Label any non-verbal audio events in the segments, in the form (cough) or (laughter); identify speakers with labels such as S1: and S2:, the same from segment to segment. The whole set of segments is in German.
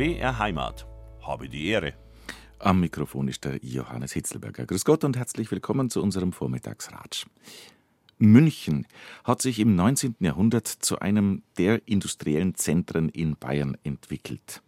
S1: BR Heimat. Habe die Ehre.
S2: Am Mikrofon ist der Johannes Hitzelberger. Grüß Gott und herzlich willkommen zu unserem Vormittagsratsch. München hat sich im 19. Jahrhundert zu einem der industriellen Zentren in Bayern entwickelt.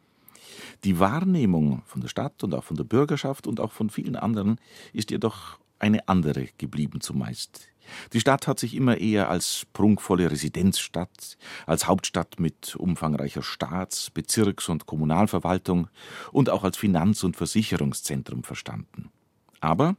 S2: Die Wahrnehmung von der Stadt und auch von der Bürgerschaft und auch von vielen anderen ist jedoch eine andere geblieben zumeist. Die Stadt hat sich immer eher als prunkvolle Residenzstadt, als Hauptstadt mit umfangreicher Staats-, Bezirks- und Kommunalverwaltung und auch als Finanz- und Versicherungszentrum verstanden. Aber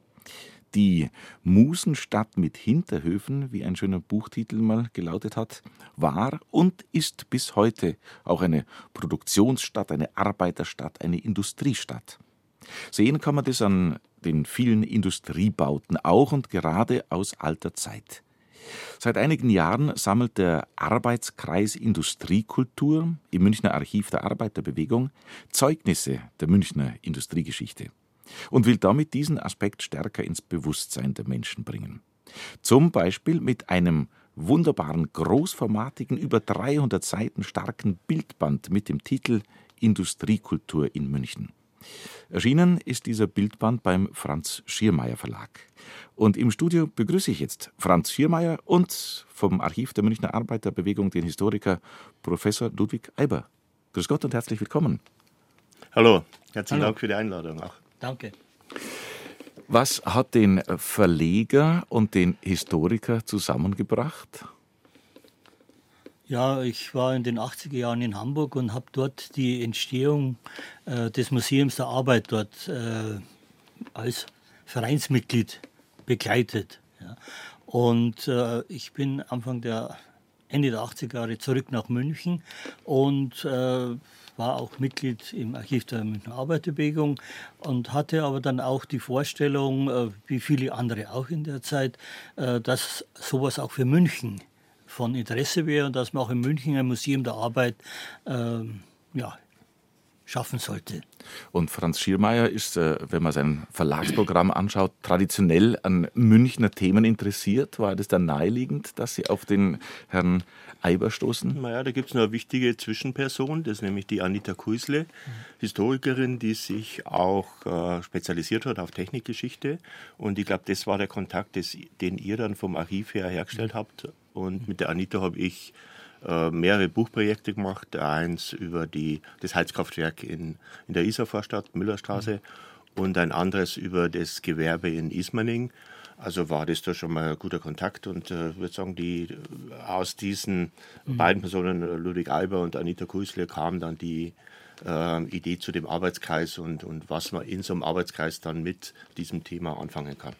S2: die Musenstadt mit Hinterhöfen, wie ein schöner Buchtitel mal gelautet hat, war und ist bis heute auch eine Produktionsstadt, eine Arbeiterstadt, eine Industriestadt. Sehen kann man das an den vielen Industriebauten auch und gerade aus alter Zeit. Seit einigen Jahren sammelt der Arbeitskreis Industriekultur im Münchner Archiv der Arbeiterbewegung Zeugnisse der Münchner Industriegeschichte und will damit diesen Aspekt stärker ins Bewusstsein der Menschen bringen. Zum Beispiel mit einem wunderbaren, großformatigen, über 300 Seiten starken Bildband mit dem Titel Industriekultur in München. Erschienen ist dieser Bildband beim Franz Schiermeier Verlag. Und im Studio begrüße ich jetzt Franz Schiermeier und vom Archiv der Münchner Arbeiterbewegung den Historiker Professor Ludwig Eiber. Grüß Gott und herzlich willkommen.
S3: Hallo, herzlichen Hallo. Dank für die Einladung auch.
S4: Danke.
S2: Was hat den Verleger und den Historiker zusammengebracht?
S4: Ja, ich war in den 80er Jahren in Hamburg und habe dort die Entstehung äh, des Museums der Arbeit dort äh, als Vereinsmitglied begleitet. Ja. Und äh, ich bin Anfang der Ende der 80er Jahre zurück nach München und äh, war auch Mitglied im Archiv der Münchner Arbeiterbewegung und hatte aber dann auch die Vorstellung, äh, wie viele andere auch in der Zeit, äh, dass sowas auch für München von Interesse wäre und dass man auch in München ein Museum der Arbeit ähm, ja, schaffen sollte.
S2: Und Franz Schiermeier ist, äh, wenn man sein Verlagsprogramm anschaut, traditionell an Münchner Themen interessiert. War das dann naheliegend, dass Sie auf den Herrn Eiber stoßen?
S3: Naja, da gibt es noch eine wichtige Zwischenperson, das ist nämlich die Anita Kuisle, Historikerin, die sich auch äh, spezialisiert hat auf Technikgeschichte. Und ich glaube, das war der Kontakt, des, den ihr dann vom Archiv her hergestellt habt. Und mit der Anita habe ich äh, mehrere Buchprojekte gemacht. Eins über die, das Heizkraftwerk in, in der Isarvorstadt, Müllerstraße, und ein anderes über das Gewerbe in Ismaning. Also war das da schon mal ein guter Kontakt und äh, ich würde sagen, die, aus diesen mhm. beiden Personen, Ludwig Alber und Anita Kuisler, kam dann die äh, Idee zu dem Arbeitskreis und, und was man in so einem Arbeitskreis dann mit diesem Thema anfangen kann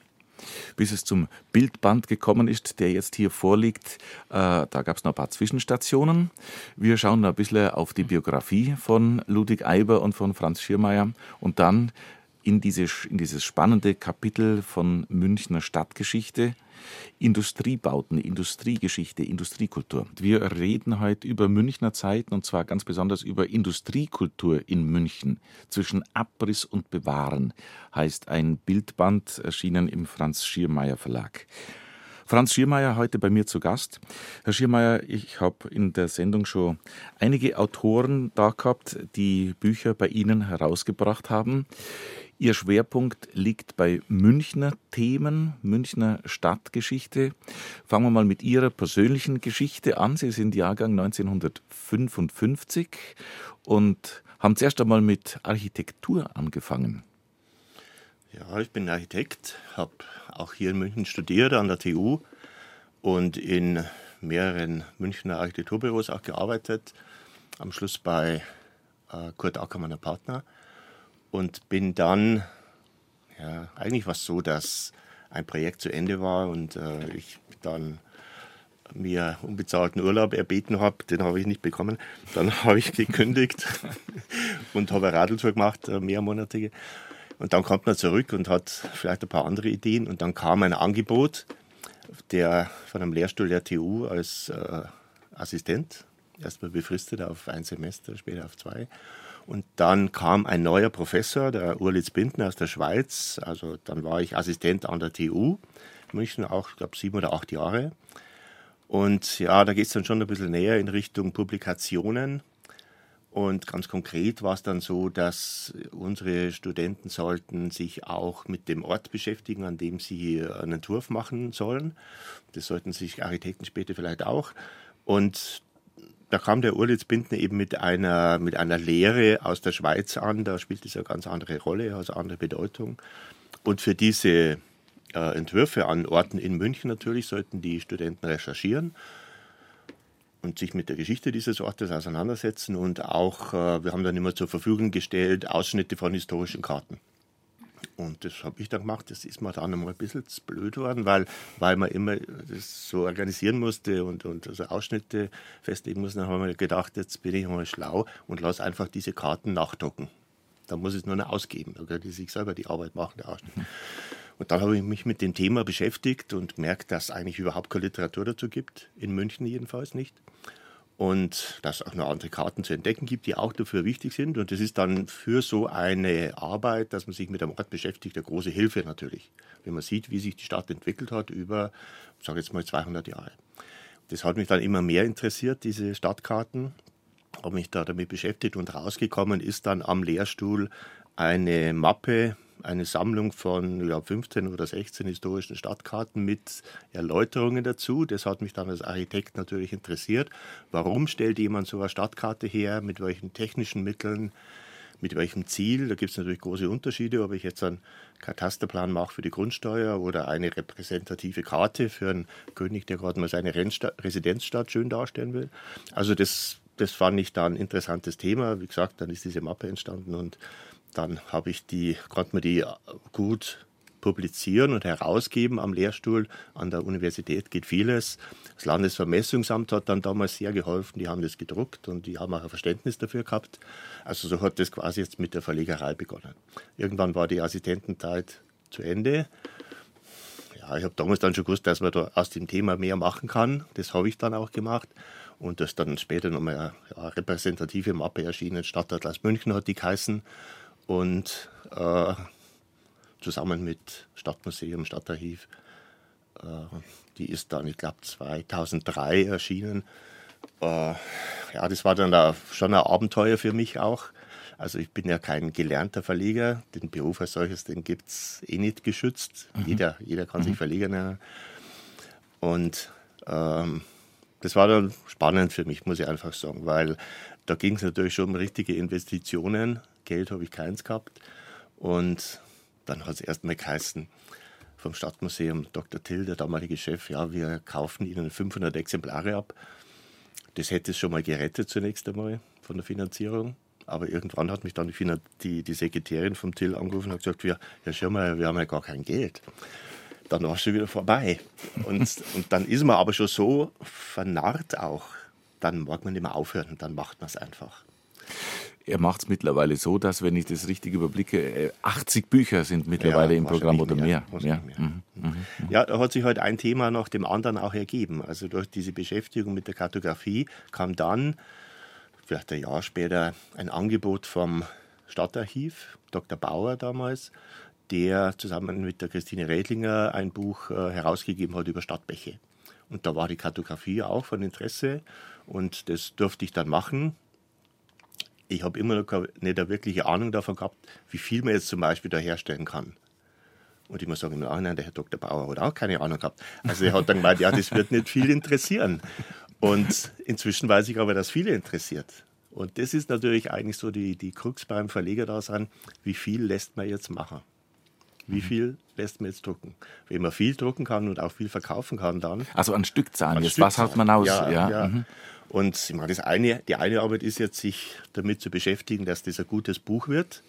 S2: bis es zum Bildband gekommen ist, der jetzt hier vorliegt. Äh, da gab es noch ein paar Zwischenstationen. Wir schauen ein bisschen auf die Biografie von Ludwig Eiber und von Franz Schirmeier und dann in, diese, in dieses spannende Kapitel von Münchner Stadtgeschichte. Industriebauten, Industriegeschichte, Industriekultur. Wir reden heute über Münchner Zeiten und zwar ganz besonders über Industriekultur in München. Zwischen Abriss und Bewahren heißt ein Bildband erschienen im Franz Schiermeier Verlag. Franz Schiermeier heute bei mir zu Gast. Herr Schiermeier, ich habe in der Sendung schon einige Autoren da gehabt, die Bücher bei Ihnen herausgebracht haben. Ihr Schwerpunkt liegt bei Münchner Themen, Münchner Stadtgeschichte. Fangen wir mal mit Ihrer persönlichen Geschichte an. Sie sind Jahrgang 1955 und haben zuerst einmal mit Architektur angefangen.
S3: Ja, ich bin Architekt, habe auch hier in München studiert an der TU und in mehreren Münchner Architekturbüros auch gearbeitet. Am Schluss bei äh, Kurt Ackermann, Partner und bin dann, ja, eigentlich war es so, dass ein Projekt zu Ende war und äh, ich dann mir unbezahlten Urlaub erbeten habe, den habe ich nicht bekommen. Dann (laughs) habe ich gekündigt (laughs) und habe eine Radltour gemacht, äh, mehrmonatige. Und dann kommt man zurück und hat vielleicht ein paar andere Ideen. Und dann kam ein Angebot der, von einem Lehrstuhl der TU als äh, Assistent, erstmal befristet auf ein Semester, später auf zwei. Und dann kam ein neuer Professor, der Urlitz Bindner aus der Schweiz. Also dann war ich Assistent an der TU München, auch, ich glaube, sieben oder acht Jahre. Und ja, da geht es dann schon ein bisschen näher in Richtung Publikationen. Und ganz konkret war es dann so, dass unsere Studenten sollten sich auch mit dem Ort beschäftigen, an dem sie einen Entwurf machen sollen. Das sollten sich Architekten später vielleicht auch. Und da kam der Urlitz Bindner eben mit einer, mit einer Lehre aus der Schweiz an. Da spielt es eine ganz andere Rolle, also andere Bedeutung. Und für diese äh, Entwürfe an Orten in München natürlich sollten die Studenten recherchieren und sich mit der Geschichte dieses Ortes auseinandersetzen und auch, äh, wir haben dann immer zur Verfügung gestellt, Ausschnitte von historischen Karten. Und das habe ich dann gemacht. Das ist mir dann einmal ein bisschen blöd worden, weil, weil man immer das so organisieren musste und, und also Ausschnitte festlegen musste. Dann haben wir gedacht, jetzt bin ich mal schlau und lasse einfach diese Karten nachdrucken. Da muss ich es nur noch ausgeben. Da können die sich selber die Arbeit machen, der Ausschnitt. Und dann habe ich mich mit dem Thema beschäftigt und merkt, dass es eigentlich überhaupt keine Literatur dazu gibt, in München jedenfalls nicht. Und dass es auch noch andere Karten zu entdecken gibt, die auch dafür wichtig sind. Und das ist dann für so eine Arbeit, dass man sich mit dem Ort beschäftigt, eine große Hilfe natürlich. Wenn man sieht, wie sich die Stadt entwickelt hat über, ich sage jetzt mal, 200 Jahre. Das hat mich dann immer mehr interessiert, diese Stadtkarten. Habe mich da damit beschäftigt und rausgekommen ist dann am Lehrstuhl eine Mappe eine Sammlung von ja, 15 oder 16 historischen Stadtkarten mit Erläuterungen dazu. Das hat mich dann als Architekt natürlich interessiert. Warum stellt jemand so eine Stadtkarte her? Mit welchen technischen Mitteln? Mit welchem Ziel? Da gibt es natürlich große Unterschiede, ob ich jetzt einen Katasterplan mache für die Grundsteuer oder eine repräsentative Karte für einen König, der gerade mal seine Residenzstadt schön darstellen will. Also das, das fand ich da ein interessantes Thema. Wie gesagt, dann ist diese Mappe entstanden und dann habe ich die, konnte man die gut publizieren und herausgeben am Lehrstuhl. An der Universität geht vieles. Das Landesvermessungsamt hat dann damals sehr geholfen. Die haben das gedruckt und die haben auch ein Verständnis dafür gehabt. Also so hat das quasi jetzt mit der Verlegerei begonnen. Irgendwann war die Assistentenzeit zu Ende. Ja, ich habe damals dann schon gewusst, dass man da aus dem Thema mehr machen kann. Das habe ich dann auch gemacht. Und das dann später nochmal eine ja, repräsentative Mappe erschienen. Stadtatlas München hat die geheißen und äh, zusammen mit Stadtmuseum, Stadtarchiv, äh, die ist dann, ich glaube, 2003 erschienen. Äh, ja, das war dann da schon ein Abenteuer für mich auch. Also ich bin ja kein gelernter Verleger, den Beruf als solches, den gibt es eh nicht geschützt. Mhm. Jeder, jeder kann mhm. sich Verleger nennen. Und ähm, das war dann spannend für mich, muss ich einfach sagen, weil da ging es natürlich schon um richtige Investitionen Geld habe ich keins gehabt. Und dann hat es erstmal geheißen vom Stadtmuseum Dr. Till, der damalige Chef, ja, wir kaufen Ihnen 500 Exemplare ab. Das hätte es schon mal gerettet zunächst einmal von der Finanzierung. Aber irgendwann hat mich dann die, die, Sekretärin vom Till angerufen und gesagt, wir, ja schau mal, wir haben ja gar kein Geld. Dann war es schon wieder vorbei. Und, und dann ist man aber schon so vernarrt auch. Dann mag man nicht mehr aufhören und dann macht man es einfach.
S2: Er macht es mittlerweile so, dass, wenn ich das richtig überblicke, 80 äh, Bücher sind mittlerweile ja, im Programm oder mehr. mehr.
S3: Ja. mehr. Mhm. Mhm. mhm. ja, da hat sich halt ein Thema nach dem anderen auch ergeben. Also durch diese Beschäftigung mit der Kartografie kam dann, vielleicht ein Jahr später, ein Angebot vom Stadtarchiv, Dr. Bauer damals, der zusammen mit der Christine Redlinger ein Buch äh, herausgegeben hat über Stadtbäche. Und da war die Kartografie auch von Interesse und das durfte ich dann machen ich habe immer noch nicht eine wirkliche Ahnung davon gehabt, wie viel man jetzt zum Beispiel da herstellen kann. Und ich muss sagen, im Nachhinein, der Herr Dr. Bauer hat auch keine Ahnung gehabt. Also er hat dann gemeint, ja, das wird nicht viel interessieren. Und inzwischen weiß ich aber, dass viele interessiert. Und das ist natürlich eigentlich so die, die Krux beim Verleger da sein, wie viel lässt man jetzt machen? Wie mhm. viel lässt man jetzt drucken? Wenn man viel drucken kann und auch viel verkaufen kann, dann.
S2: Also an Stückzahlen, an jetzt, Stückzahlen. was hat man aus?
S3: Ja, ja. ja. Mhm. Und ich meine, das eine, die eine Arbeit ist jetzt, sich damit zu beschäftigen, dass das ein gutes Buch wird.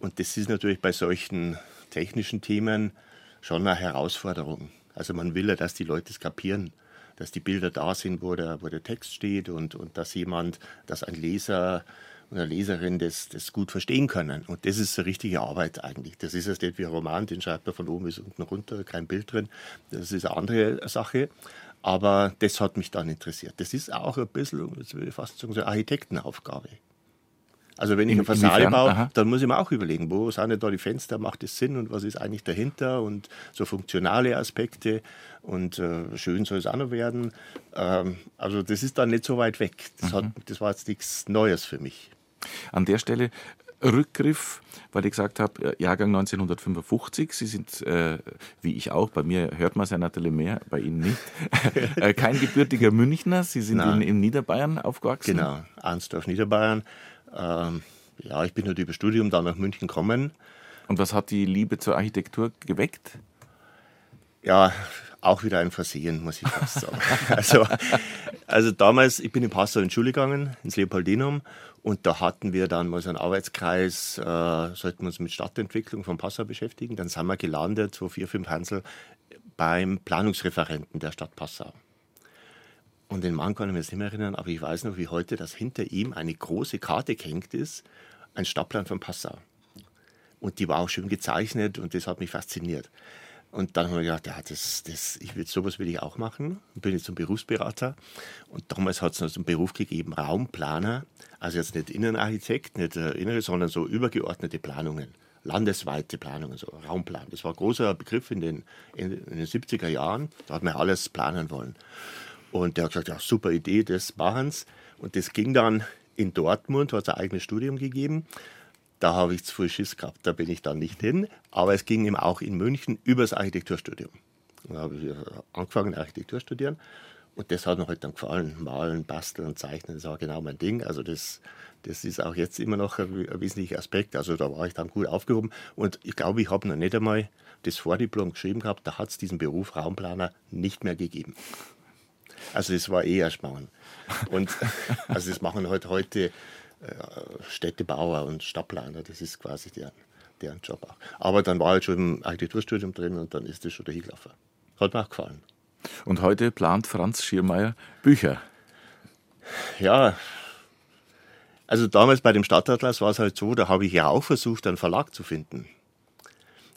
S3: Und das ist natürlich bei solchen technischen Themen schon eine Herausforderung. Also man will ja, dass die Leute es kapieren, dass die Bilder da sind, wo der, wo der Text steht und, und dass jemand, dass ein Leser oder Leserin das, das gut verstehen können. Und das ist eine richtige Arbeit eigentlich. Das ist jetzt nicht wie ein Roman, den schreibt man von oben bis unten runter, kein Bild drin. Das ist eine andere Sache. Aber das hat mich dann interessiert. Das ist auch ein bisschen, jetzt würde ich fast sagen, so eine Architektenaufgabe. Also wenn ich
S2: In-
S3: eine Fassade baue,
S2: Aha.
S3: dann muss ich mir auch überlegen, wo sind denn da die Fenster, macht das Sinn und was ist eigentlich dahinter und so funktionale Aspekte und äh, schön soll es auch noch werden. Ähm, also das ist dann nicht so weit weg. Das,
S2: Mhm.
S3: hat, das war jetzt nichts Neues für mich.
S2: An der Stelle Rückgriff, weil ich gesagt habe, äh, Jahrgang 1955. Sie sind, äh, wie ich auch, bei mir hört man es ja natürlich mehr, bei Ihnen nicht, (laughs) äh, kein gebürtiger Münchner. Sie sind in, in Niederbayern aufgewachsen.
S3: Genau, Arnsdorf, Niederbayern. Ähm, ja, ich bin halt über Studium dann nach München gekommen.
S2: Und was hat die Liebe zur Architektur geweckt?
S3: Ja, auch wieder ein Versehen, muss ich fast sagen. (laughs) also, also damals, ich bin in Passau in Schule gegangen, ins Leopoldinum, und da hatten wir dann mal so einen Arbeitskreis, äh, sollten wir uns mit Stadtentwicklung von Passau beschäftigen. Dann sind wir gelandet, so vier, fünf Hansel, beim Planungsreferenten der Stadt Passau. Und den Mann kann ich mir jetzt nicht mehr erinnern, aber ich weiß noch wie heute, dass hinter ihm eine große Karte gehängt ist, ein Stadtplan von Passau. Und die war auch schön gezeichnet und das hat mich fasziniert. Und dann habe ich gedacht, ja, das, das, ich will, sowas will ich auch machen. Und bin jetzt zum Berufsberater. Und damals hat es noch so einen Beruf gegeben, Raumplaner. Also jetzt nicht Innenarchitekt, nicht äh, Innere, sondern so übergeordnete Planungen. Landesweite Planungen, so Raumplan. Das war ein großer Begriff in den, in, in den 70er Jahren. Da hat man alles planen wollen. Und der hat gesagt, ja, super Idee, das machen's. Und das ging dann in Dortmund, hat es ein eigenes Studium gegeben. Da habe ich zu viel Schiss gehabt, da bin ich dann nicht hin. Aber es ging eben auch in München über das Architekturstudium. Da habe ich äh, angefangen, Architektur studieren. Und das hat mir halt dann gefallen. Malen, basteln, zeichnen, das war genau mein Ding. Also das, das ist auch jetzt immer noch ein wesentlicher Aspekt. Also da war ich dann gut aufgehoben. Und ich glaube, ich habe noch nicht einmal das Vordiplom geschrieben gehabt. Da hat es diesen Beruf Raumplaner nicht mehr gegeben. Also das war eh erschmarrn. Und (laughs) also das machen halt heute äh, Städtebauer und Stadtplaner. Das ist quasi deren, deren Job auch. Aber dann war ich schon im Architekturstudium drin und dann ist das schon dahin gelaufen. Hat mir auch gefallen.
S2: Und heute plant Franz Schiermeier Bücher.
S3: Ja, also damals bei dem Stadtatlas war es halt so, da habe ich ja auch versucht, einen Verlag zu finden.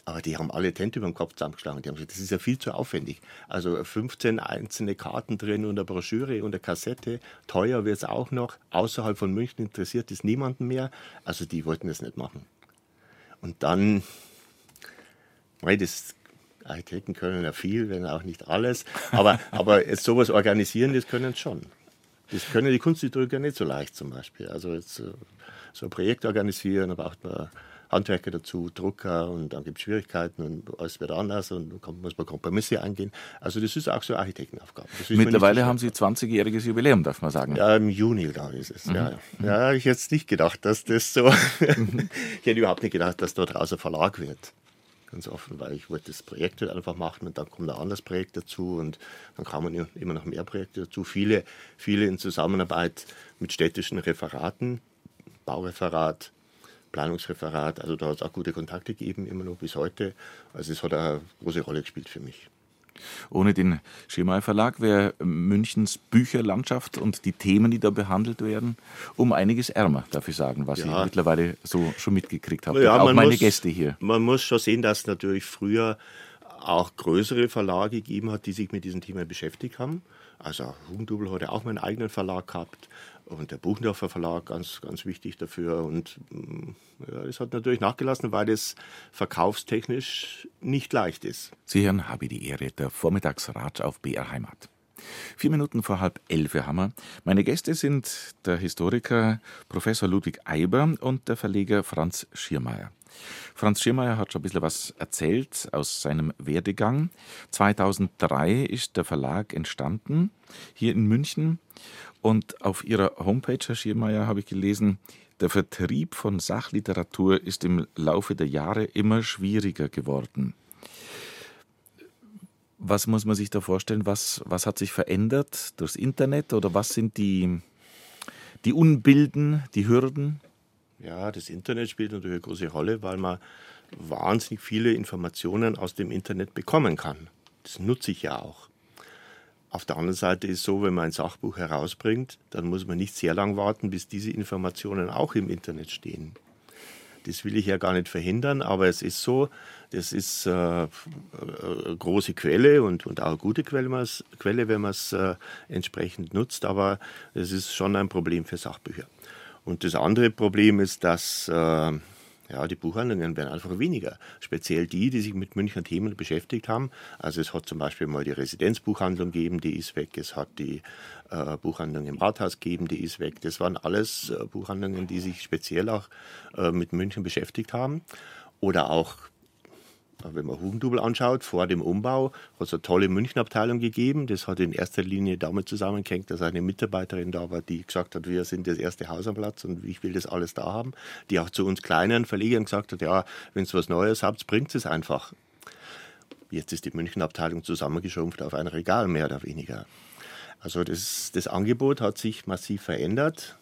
S3: Aber die haben alle Tente über den Kopf zusammengeschlagen. Die haben gesagt, das ist ja viel zu aufwendig. Also 15 einzelne Karten drin und eine Broschüre und eine Kassette. Teuer wird es auch noch. Außerhalb von München interessiert es niemanden mehr. Also die wollten das nicht machen. Und dann, mei, das Architekten können ja viel, wenn auch nicht alles. Aber, (laughs) aber jetzt sowas organisieren, das können sie schon. Das können die Kunsthistoriker nicht so leicht zum Beispiel. Also jetzt äh, so ein Projekt organisieren, da braucht man Handwerker dazu, Drucker und dann gibt es Schwierigkeiten und alles wird anders und dann muss man Kompromisse eingehen. Also das ist auch so eine Architektenaufgabe.
S2: Mittlerweile haben Sie 20-jähriges Jubiläum, darf man sagen.
S3: ja, im Juni, glaube ich, ist es. Ja, ja. ja habe ich jetzt nicht gedacht, dass das so. (laughs) ich hätte überhaupt nicht gedacht, dass dort raus ein Verlag wird. Ganz offen, weil ich wollte das Projekt halt einfach machen und dann kommt ein anderes Projekt dazu und dann kamen immer noch mehr Projekte dazu. Viele, viele in Zusammenarbeit mit städtischen Referaten, Baureferat, Planungsreferat. Also da hat es auch gute Kontakte gegeben, immer noch bis heute. Also es hat eine große Rolle gespielt für mich.
S2: Ohne den Schemai Verlag wäre Münchens Bücherlandschaft und die Themen, die da behandelt werden, um einiges ärmer, darf ich sagen, was
S3: Ja.
S2: ich mittlerweile so schon mitgekriegt habe.
S3: Ja,
S2: auch meine
S3: muss-
S2: Gäste hier.
S3: Man muss schon sehen, dass es natürlich früher auch größere Verlage gegeben hat, die sich mit diesem Thema beschäftigt haben. Also Hugendubel hat ja auch mal einen eigenen Verlag gehabt und der Buchendorfer Verlag ganz, ganz wichtig dafür. Und mm, ja, es hat natürlich nachgelassen, weil das verkaufstechnisch nicht leicht ist.
S2: Sie hören, habe die Ehre, der Vormittagsrat auf BR Heimat. Vier Minuten vor halb elf haben wir. Meine Gäste sind der Historiker Professor Ludwig Eiber und der Verleger Franz Schiermeier. Franz Schiermeier hat schon ein bisschen was erzählt aus seinem Werdegang. 2003 ist der Verlag entstanden, hier in München. Und auf Ihrer Homepage, Herr Schiermeier, habe ich gelesen, der Vertrieb von Sachliteratur ist im Laufe der Jahre immer schwieriger geworden. Was muss man sich da vorstellen? Was, was hat sich verändert durchs Internet oder was sind die, die Unbilden, die Hürden?
S3: Ja, das Internet spielt natürlich eine große Rolle, weil man wahnsinnig viele Informationen aus dem Internet bekommen kann. Das nutze ich ja auch. Auf der anderen Seite ist es so, wenn man ein Sachbuch herausbringt, dann muss man nicht sehr lang warten, bis diese Informationen auch im Internet stehen. Das will ich ja gar nicht verhindern, aber es ist so, das ist äh, eine große Quelle und, und auch eine gute Quelle wenn man es äh, entsprechend nutzt, aber es ist schon ein Problem für Sachbücher. Und das andere Problem ist, dass äh, ja, die Buchhandlungen werden einfach weniger. Speziell die, die sich mit Münchner Themen beschäftigt haben. Also es hat zum Beispiel mal die Residenzbuchhandlung gegeben, die ist weg. Es hat die äh, Buchhandlung im Rathaus gegeben, die ist weg. Das waren alles äh, Buchhandlungen, die sich speziell auch äh, mit München beschäftigt haben. Oder auch wenn man Hugendubel anschaut, vor dem Umbau hat es eine tolle Münchenabteilung gegeben. Das hat in erster Linie damit zusammengehängt, dass eine Mitarbeiterin da war, die gesagt hat, wir sind das erste Haus am Platz und ich will das alles da haben. Die auch zu uns kleinen Verlegern gesagt hat, ja, wenn es was Neues habt, bringt es einfach. Jetzt ist die Münchenabteilung zusammengeschrumpft auf ein Regal, mehr oder weniger. Also das, das Angebot hat sich massiv verändert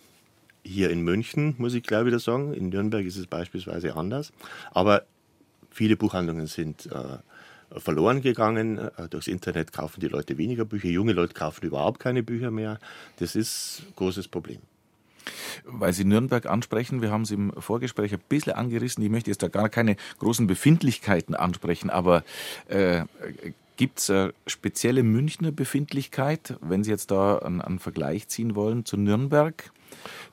S3: hier in München, muss ich gleich wieder sagen. In Nürnberg ist es beispielsweise anders. Aber Viele Buchhandlungen sind äh, verloren gegangen. Äh, durchs Internet kaufen die Leute weniger Bücher. Junge Leute kaufen überhaupt keine Bücher mehr. Das ist ein großes Problem.
S2: Weil Sie Nürnberg ansprechen, wir haben es im Vorgespräch ein bisschen angerissen. Ich möchte jetzt da gar keine großen Befindlichkeiten ansprechen, aber äh, gibt es eine spezielle Münchner Befindlichkeit, wenn Sie jetzt da einen, einen Vergleich ziehen wollen zu Nürnberg?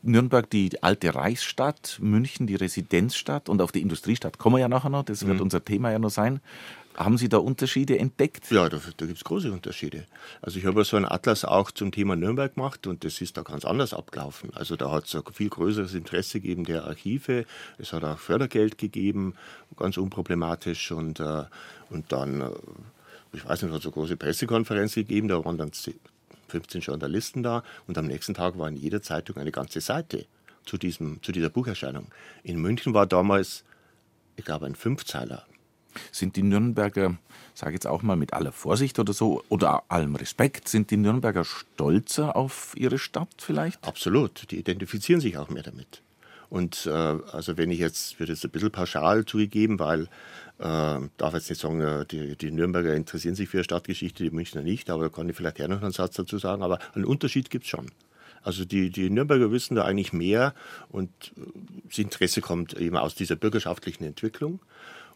S2: Nürnberg die alte Reichsstadt, München die Residenzstadt und auf die Industriestadt kommen wir ja nachher noch, das wird mhm. unser Thema ja noch sein. Haben Sie da Unterschiede entdeckt?
S3: Ja, da, da gibt es große Unterschiede. Also ich habe so einen Atlas auch zum Thema Nürnberg gemacht und das ist da ganz anders abgelaufen. Also da hat es ein viel größeres Interesse gegeben der Archive, es hat auch Fördergeld gegeben, ganz unproblematisch und, äh, und dann, äh, ich weiß nicht, hat eine große Pressekonferenz gegeben, da waren dann 15 Journalisten da und am nächsten Tag war in jeder Zeitung eine ganze Seite zu, diesem, zu dieser Bucherscheinung. In München war damals, ich glaube, ein Fünfzeiler.
S2: Sind die Nürnberger, sage jetzt auch mal mit aller Vorsicht oder so, oder allem Respekt, sind die Nürnberger stolzer auf ihre Stadt vielleicht?
S3: Absolut, die identifizieren sich auch mehr damit. Und äh, also wenn ich jetzt, wird jetzt ein bisschen pauschal zugegeben, weil äh, darf jetzt nicht sagen, äh, die, die, Nürnberger interessieren sich für Stadtgeschichte, die Münchner nicht, aber da kann ich vielleicht gerne noch einen Satz dazu sagen. Aber einen Unterschied gibt es schon. Also die, die Nürnberger wissen da eigentlich mehr und äh, das Interesse kommt eben aus dieser bürgerschaftlichen Entwicklung.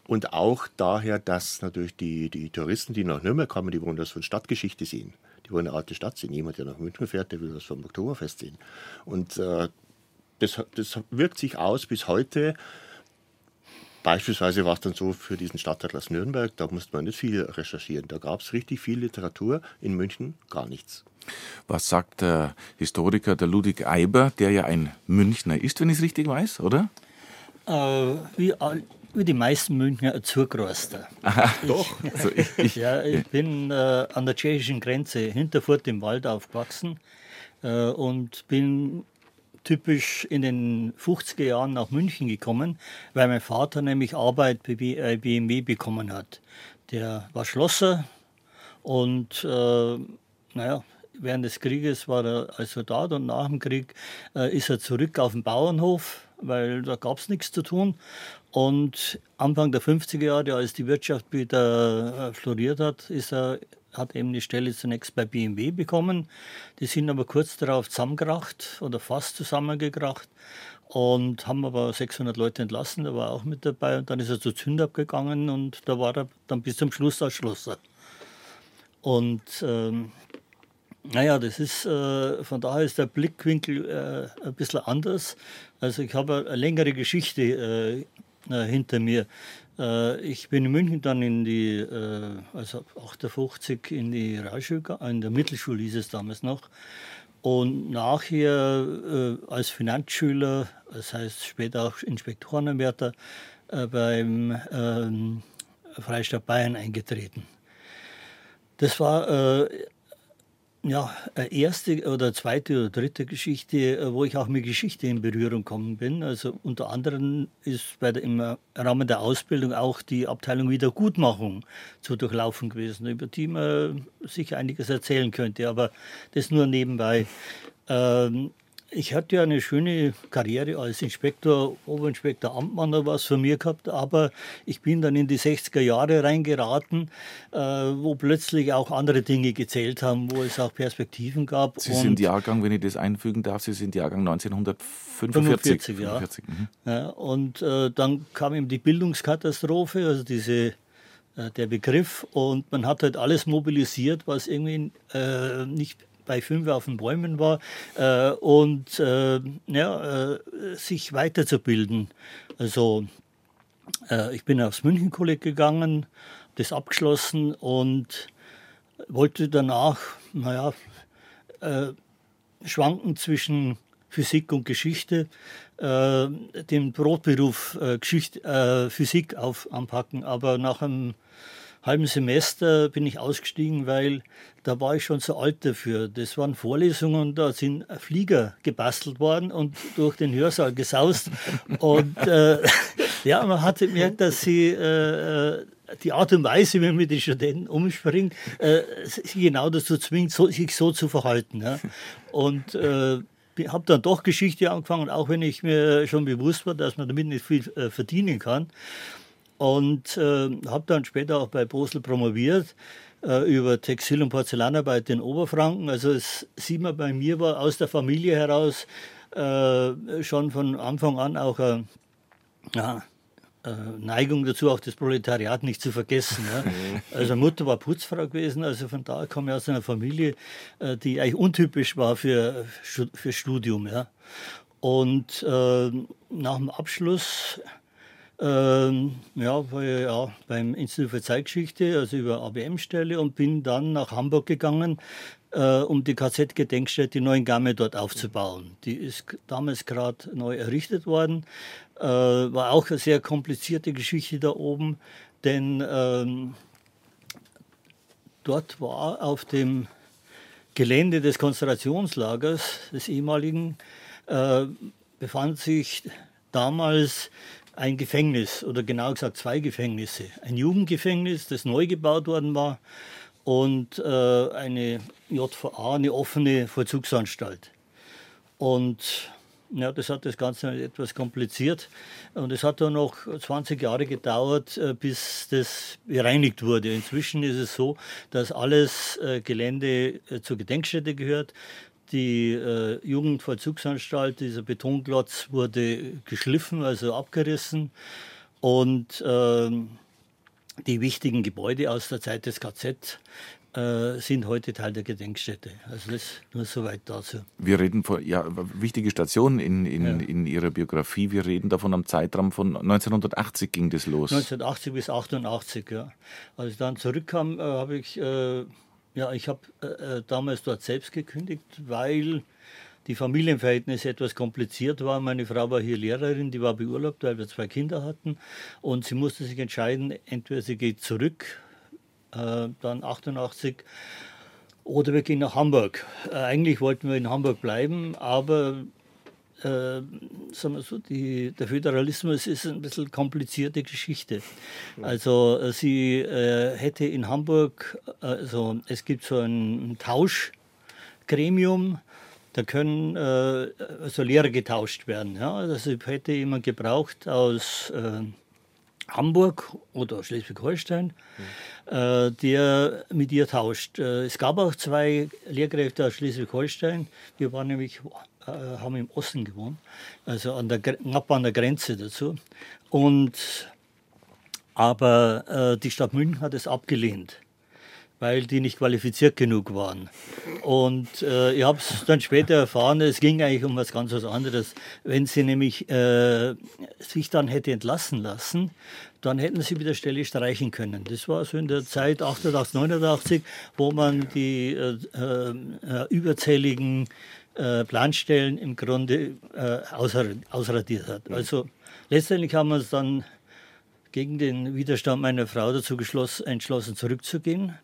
S3: Und auch daher, dass natürlich die, die Touristen, die nach Nürnberg kommen, die wollen das von Stadtgeschichte sehen. Die wollen eine alte Stadt sehen. Jemand, der nach München fährt, der will das vom Oktoberfest sehen. Und äh, das, das wirkt sich aus bis heute. Beispielsweise war es dann so für diesen Stadtatlas Nürnberg, da musste man nicht viel recherchieren. Da gab es richtig viel Literatur, in München gar nichts.
S2: Was sagt der Historiker, der Ludwig Eiber, der ja ein Münchner ist, wenn ich es richtig weiß, oder?
S4: Äh, wie, wie, die meisten Münchner ein Zugroster.
S3: Doch.
S4: Also ich, ich, (laughs) ja, ich bin äh, an der tschechischen Grenze hinter Furt im Wald aufgewachsen äh, und bin typisch in den 50er Jahren nach München gekommen, weil mein Vater nämlich Arbeit bei BMW bekommen hat. Der war Schlosser und äh, naja, während des Krieges war er als Soldat und nach dem Krieg äh, ist er zurück auf den Bauernhof, weil da gab es nichts zu tun. Und Anfang der 50er Jahre, als die Wirtschaft wieder äh, floriert hat, ist er hat eben die Stelle zunächst bei BMW bekommen. Die sind aber kurz darauf zusammengekracht oder fast zusammengekracht und haben aber 600 Leute entlassen. Der war auch mit dabei und dann ist er zu Zündab gegangen und da war er dann bis zum Schluss als Schlosser. Und ähm, naja, das ist, äh, von daher ist der Blickwinkel äh, ein bisschen anders. Also ich habe eine längere Geschichte äh, äh hinter mir. Äh, ich bin in München dann in die, äh, also 58 in die Realschule, in der Mittelschule hieß es damals noch. Und nachher äh, als Finanzschüler, das heißt später auch Inspektorenanwärter, beim ähm, Freistaat Bayern eingetreten. Das war ja, äh, erste oder zweite oder dritte Geschichte, äh, wo ich auch mit Geschichte in Berührung gekommen bin. Also unter anderem ist bei der, im Rahmen der Ausbildung auch die Abteilung Wiedergutmachung zu durchlaufen gewesen, über die man sicher einiges erzählen könnte, aber das nur nebenbei. Ähm, ich hatte ja eine schöne Karriere als Inspektor, Oberinspektor Amtmann oder was von mir gehabt, aber ich bin dann in die 60er Jahre reingeraten, äh, wo plötzlich auch andere Dinge gezählt haben, wo es auch Perspektiven gab.
S2: Sie sind Jahrgang, wenn ich das einfügen darf, Sie sind Jahrgang 1945. 45,
S4: ja. 45, mhm. ja. Und äh, dann kam eben die Bildungskatastrophe, also diese äh, der Begriff und man hat halt alles mobilisiert, was irgendwie äh, nicht bei fünf auf den Bäumen war äh, und äh, ja, äh, sich weiterzubilden. Also äh, ich bin aufs München Kolleg gegangen, das abgeschlossen und wollte danach, naja, äh, schwanken zwischen Physik und Geschichte, äh, den Brotberuf Geschichte, Physik auf, anpacken. Aber nach einem halben Semester bin ich ausgestiegen, weil da war ich schon zu alt dafür. Das waren Vorlesungen, da sind Flieger gebastelt worden und durch den Hörsaal gesaust. Und äh, (laughs) ja, man hatte gemerkt, dass sie äh, äh, die Art und Weise, wie man mit den Studenten umspringt, äh, sie genau dazu zwingt, so, sich so zu verhalten. Ja. Und äh, habe dann doch Geschichte angefangen, auch wenn ich mir schon bewusst war, dass man damit nicht viel äh, verdienen kann. Und äh, habe dann später auch bei Brosel promoviert äh, über Textil- und Porzellanarbeit in Oberfranken. Also es sieht man bei mir war aus der Familie heraus äh, schon von Anfang an auch ein ja, äh, Neigung dazu, auch das Proletariat nicht zu vergessen. Ja. (laughs) Also Mutter war Putzfrau gewesen, also von daher komme ich aus einer Familie, äh, die eigentlich untypisch war für, für Studium. Ja. Und äh, nach dem Abschluss ähm, ja, war ja beim Institut für Zeitgeschichte, also über ABM-Stelle und bin dann nach Hamburg gegangen, äh, um die KZ-Gedenkstätte Neuengamme dort aufzubauen. Die ist damals gerade neu errichtet worden. Äh, war auch eine sehr komplizierte Geschichte da oben, denn ähm, dort war auf dem Gelände des Konzentrationslagers des ehemaligen äh, befand sich damals ein Gefängnis oder genau gesagt zwei Gefängnisse. Ein Jugendgefängnis, das neu gebaut worden war und äh, eine JVA, eine offene Vollzugsanstalt. Und ja, das hat das Ganze etwas kompliziert und es hat dann noch 20 Jahre gedauert, äh, bis das bereinigt wurde. Inzwischen ist es so, dass alles äh, Gelände äh, zur Gedenkstätte gehört. Die äh, Jugendvollzugsanstalt, dieser Betonklotz, wurde geschliffen, also abgerissen. Und äh, die wichtigen Gebäude aus der Zeit des KZ äh, sind heute Teil der Gedenkstätte. Also das nur soweit dazu.
S2: Wir reden von, ja, wichtige Stationen in, in, ja. in Ihrer Biografie. Wir reden davon am Zeitraum von 1980 ging das los.
S4: 1980 bis 88, ja. Als ich dann zurückkam, äh, habe ich äh, ja, ich habe äh, äh, damals dort selbst gekündigt, weil die Familienverhältnisse etwas kompliziert waren. Meine Frau war hier Lehrerin, die war beurlaubt, weil wir zwei Kinder hatten. Und sie musste sich entscheiden, entweder sie geht zurück, äh, dann 88, oder wir gehen nach Hamburg. Äh, eigentlich wollten wir in Hamburg bleiben, aber äh, sagen wir so, die, der Föderalismus ist ein bisschen komplizierte Geschichte. Also äh, sie äh, hätte in Hamburg, also es gibt so ein Tauschgremium, da können äh, also Lehrer getauscht werden. Ja? Also hätte jemand gebraucht aus äh, Hamburg oder Schleswig-Holstein, mhm. äh, der mit ihr tauscht. Äh, es gab auch zwei Lehrkräfte aus Schleswig-Holstein, die waren nämlich äh, haben im Osten gewohnt, also an der, knapp an der Grenze dazu. Und, aber äh, die Stadt München hat es abgelehnt, weil die nicht qualifiziert genug waren. Und äh, ich habe es dann später erfahren, es ging eigentlich um was ganz was anderes. Wenn sie nämlich äh, sich dann hätte entlassen lassen, dann hätten sie mit der Stelle streichen können. Das war so in der Zeit 88, 89, wo man die äh, äh, überzähligen äh, Planstellen im Grunde äh, ausradiert hat. Also letztendlich haben wir uns dann gegen den Widerstand meiner Frau dazu entschlossen, zurückzugehen.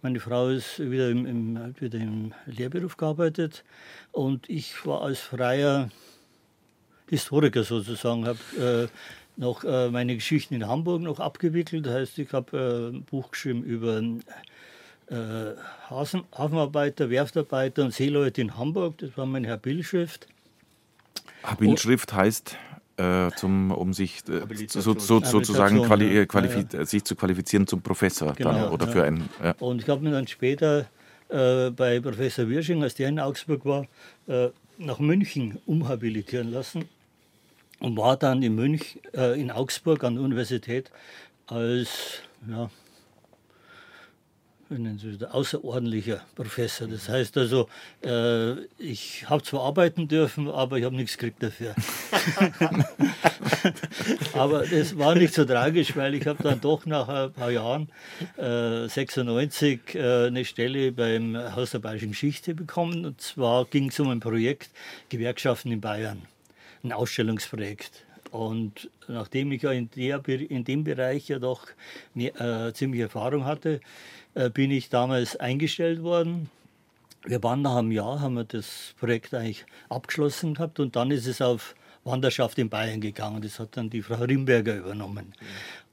S4: Meine Frau ist wieder im, im, wieder im Lehrberuf gearbeitet und ich war als freier Historiker sozusagen, habe äh, noch äh, meine Geschichten in Hamburg noch abgewickelt. Das heißt, ich habe äh, ein Buch geschrieben über äh, Hafenarbeiter, Werftarbeiter und Seeleute in Hamburg. Das war meine Bildschrift.
S2: Bildschrift heißt, äh, zum, um sich äh, so, so, sozusagen quali ja. ja, ja. sich zu qualifizieren zum Professor genau, dann, oder für einen.
S4: Und ich habe mich dann später äh, bei Professor Wirsching, als der in Augsburg war, äh, nach München umhabilitieren lassen und war dann in, Münch, äh, in Augsburg an der Universität als ja, außerordentlicher Professor. Das heißt also, äh, ich habe zwar arbeiten dürfen, aber ich habe nichts gekriegt dafür. (laughs) aber das war nicht so tragisch, weil ich habe dann doch nach ein paar Jahren, äh, 96, äh, eine Stelle beim Haus der Bayerischen Geschichte bekommen. Und zwar ging es um ein Projekt Gewerkschaften in Bayern, ein Ausstellungsprojekt. Und nachdem ich ja in, der, in dem Bereich ja doch äh, ziemlich Erfahrung hatte, bin ich damals eingestellt worden. Wir waren nach einem Jahr, haben wir das Projekt eigentlich abgeschlossen gehabt und dann ist es auf Wanderschaft in Bayern gegangen. Das hat dann die Frau Rimberger übernommen.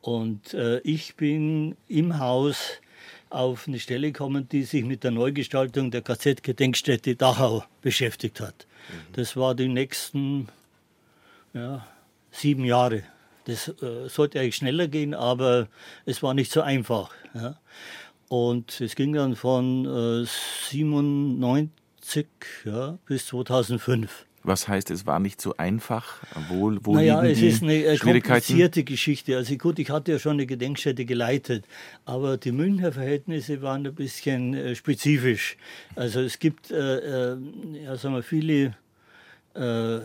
S4: Und äh, ich bin im Haus auf eine Stelle gekommen, die sich mit der Neugestaltung der KZ-Gedenkstätte Dachau beschäftigt hat. Mhm. Das war die nächsten ja, sieben Jahre. Das äh, sollte eigentlich schneller gehen, aber es war nicht so einfach. Ja. Und es ging dann von äh, 97 ja, bis 2005.
S2: Was heißt, es war nicht so einfach? Wo, wo
S4: naja, es ist eine äh, komplizierte Geschichte. Also gut, ich hatte ja schon eine Gedenkstätte geleitet, aber die Münchner Verhältnisse waren ein bisschen äh, spezifisch. Also es gibt äh, äh ja, sagen wir, viele äh,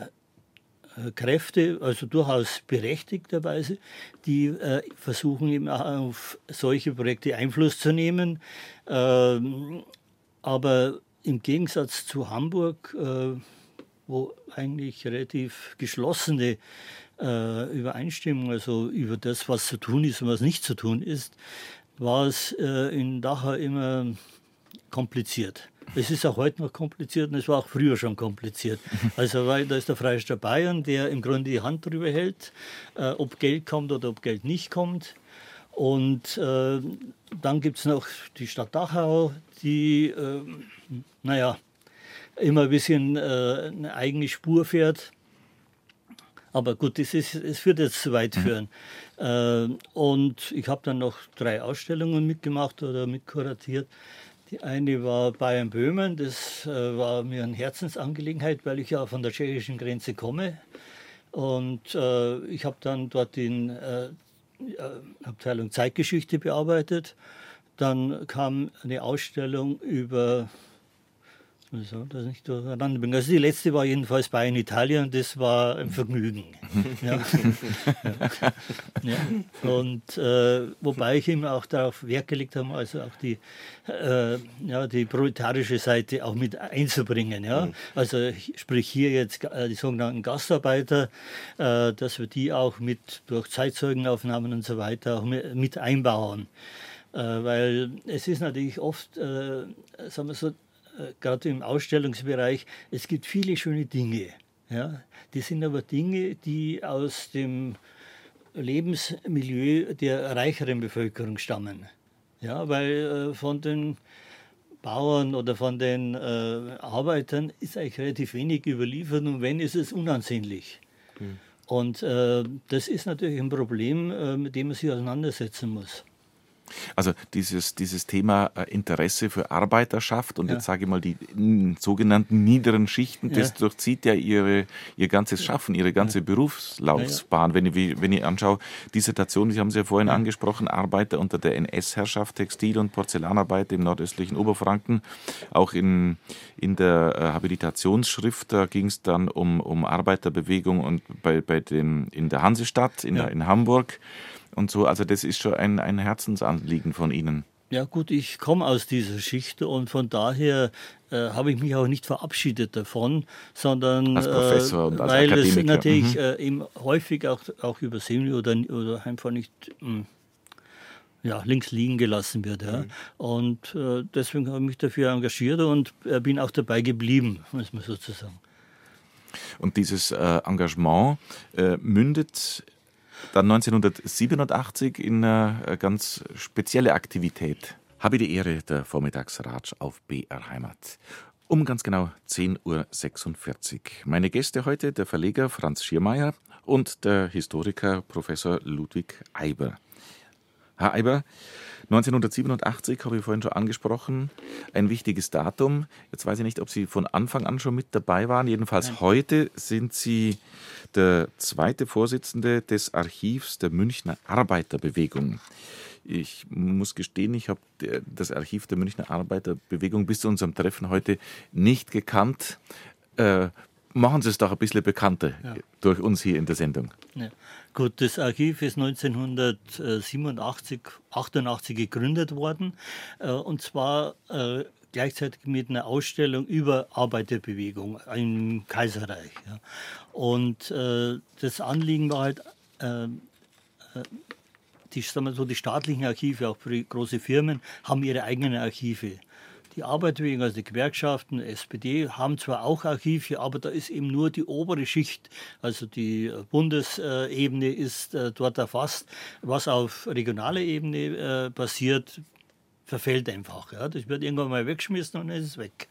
S4: Kräfte, also durchaus berechtigterweise, die äh, versuchen eben auf solche Projekte Einfluss zu nehmen. Ähm, aber im Gegensatz zu Hamburg, äh, wo eigentlich relativ geschlossene äh, Übereinstimmung, also über das, was zu tun ist und was nicht zu tun ist, war es äh, in Dachau immer kompliziert. Es ist auch heute noch kompliziert und es war auch früher schon kompliziert. (laughs) Also weil da ist der Freistaat Bayern, der im Grunde die Hand drüber hält, äh, ob Geld kommt oder ob Geld nicht kommt. Und äh, dann gibt es noch die Stadt Dachau, die, äh, naja, immer ein bisschen äh, eine eigene Spur fährt. Aber gut, es, ist, es führt jetzt zu weit führen. Mhm. und ich habe dann noch drei Ausstellungen mitgemacht oder mitkuratiert. Eine war Bayern Böhmen, das äh, war mir eine Herzensangelegenheit, weil ich ja von der tschechischen Grenze komme. Und äh, ich habe dann dort in äh, Abteilung Zeitgeschichte bearbeitet. Dann kam eine Ausstellung über also, das nicht durcheinander bringen. Also die letzte war jedenfalls Bayern Italien und das war ein Vergnügen. (laughs) ja. ja. Und äh, wobei ich immer auch darauf Wert gelegt habe, also auch die, äh, ja, die proletarische Seite auch mit einzubringen. Ja? Mhm. Also sprich hier jetzt äh, die sogenannten Gastarbeiter, äh, dass wir die auch mit durch Zeitzeugenaufnahmen und so weiter auch mit einbauen äh, weil es ist natürlich oft, äh, sagen wir so, gerade im Ausstellungsbereich, es gibt viele schöne Dinge. Ja? Die sind aber Dinge, die aus dem Lebensmilieu der reicheren Bevölkerung stammen. Ja, weil äh, von den Bauern oder von den äh, Arbeitern ist eigentlich relativ wenig überliefert und wenn, ist es unansehnlich. Mhm. Und äh, das ist natürlich ein Problem, äh, mit dem man sich auseinandersetzen muss.
S2: Also dieses, dieses Thema äh, Interesse für Arbeiterschaft und ja. jetzt sage ich mal die n, sogenannten niederen Schichten, ja. das durchzieht ja ihre, ihr ganzes Schaffen, ihre ganze ja. Berufslaufbahn. Wenn, ich, wenn ich anschaue, Dissertation, Sie haben sie ja vorhin angesprochen, Arbeiter unter der NS-Herrschaft, Textil- und Porzellanarbeit im nordöstlichen Oberfranken. Auch in, in der äh, Habilitationsschrift, da ging es dann um, um Arbeiterbewegung und bei, bei den, in der Hansestadt, in, der, in Hamburg und so. Also das ist schon ein, ein Herzensanliegen von Ihnen.
S4: Ja gut, ich komme aus dieser Schicht und von daher äh, habe ich mich auch nicht verabschiedet davon, sondern
S2: als Professor und als
S4: weil
S2: Akademiker.
S4: es natürlich mhm. äh, eben häufig auch, auch übersehen oder, oder einfach nicht mh, hm, ja, links liegen gelassen wird. Ja. Mhm. Und äh, deswegen habe ich mich dafür engagiert und äh, bin auch dabei geblieben, muss man sozusagen.
S2: Und dieses äh, Engagement äh, mündet dann 1987 in eine ganz spezielle Aktivität. Habe die Ehre, der Vormittagsratsch auf BR Heimat. Um ganz genau 10.46 Uhr. Meine Gäste heute der Verleger Franz Schiermeier und der Historiker Professor Ludwig Eiber. Herr Eiber, 1987 habe ich vorhin schon angesprochen, ein wichtiges Datum. Jetzt weiß ich nicht, ob Sie von Anfang an schon mit dabei waren. Jedenfalls Nein. heute sind Sie der zweite Vorsitzende des Archivs der Münchner Arbeiterbewegung. Ich muss gestehen, ich habe das Archiv der Münchner Arbeiterbewegung bis zu unserem Treffen heute nicht gekannt. Äh, machen Sie es doch ein bisschen bekannter ja. durch uns hier in der Sendung.
S4: Ja. Gut, das Archiv ist 1987, 88 gegründet worden äh, und zwar äh, gleichzeitig mit einer Ausstellung über Arbeiterbewegung im Kaiserreich. Ja. Und äh, das Anliegen war halt, äh, äh, die, sagen wir so, die staatlichen Archive, auch für große Firmen, haben ihre eigenen Archive. Die Arbeiterbewegung, also die Gewerkschaften, SPD, haben zwar auch Archive, aber da ist eben nur die obere Schicht, also die Bundesebene ist äh, dort erfasst. Was auf regionaler Ebene äh, passiert, verfällt einfach. Das wird irgendwann mal weggeschmissen und dann ist es weg.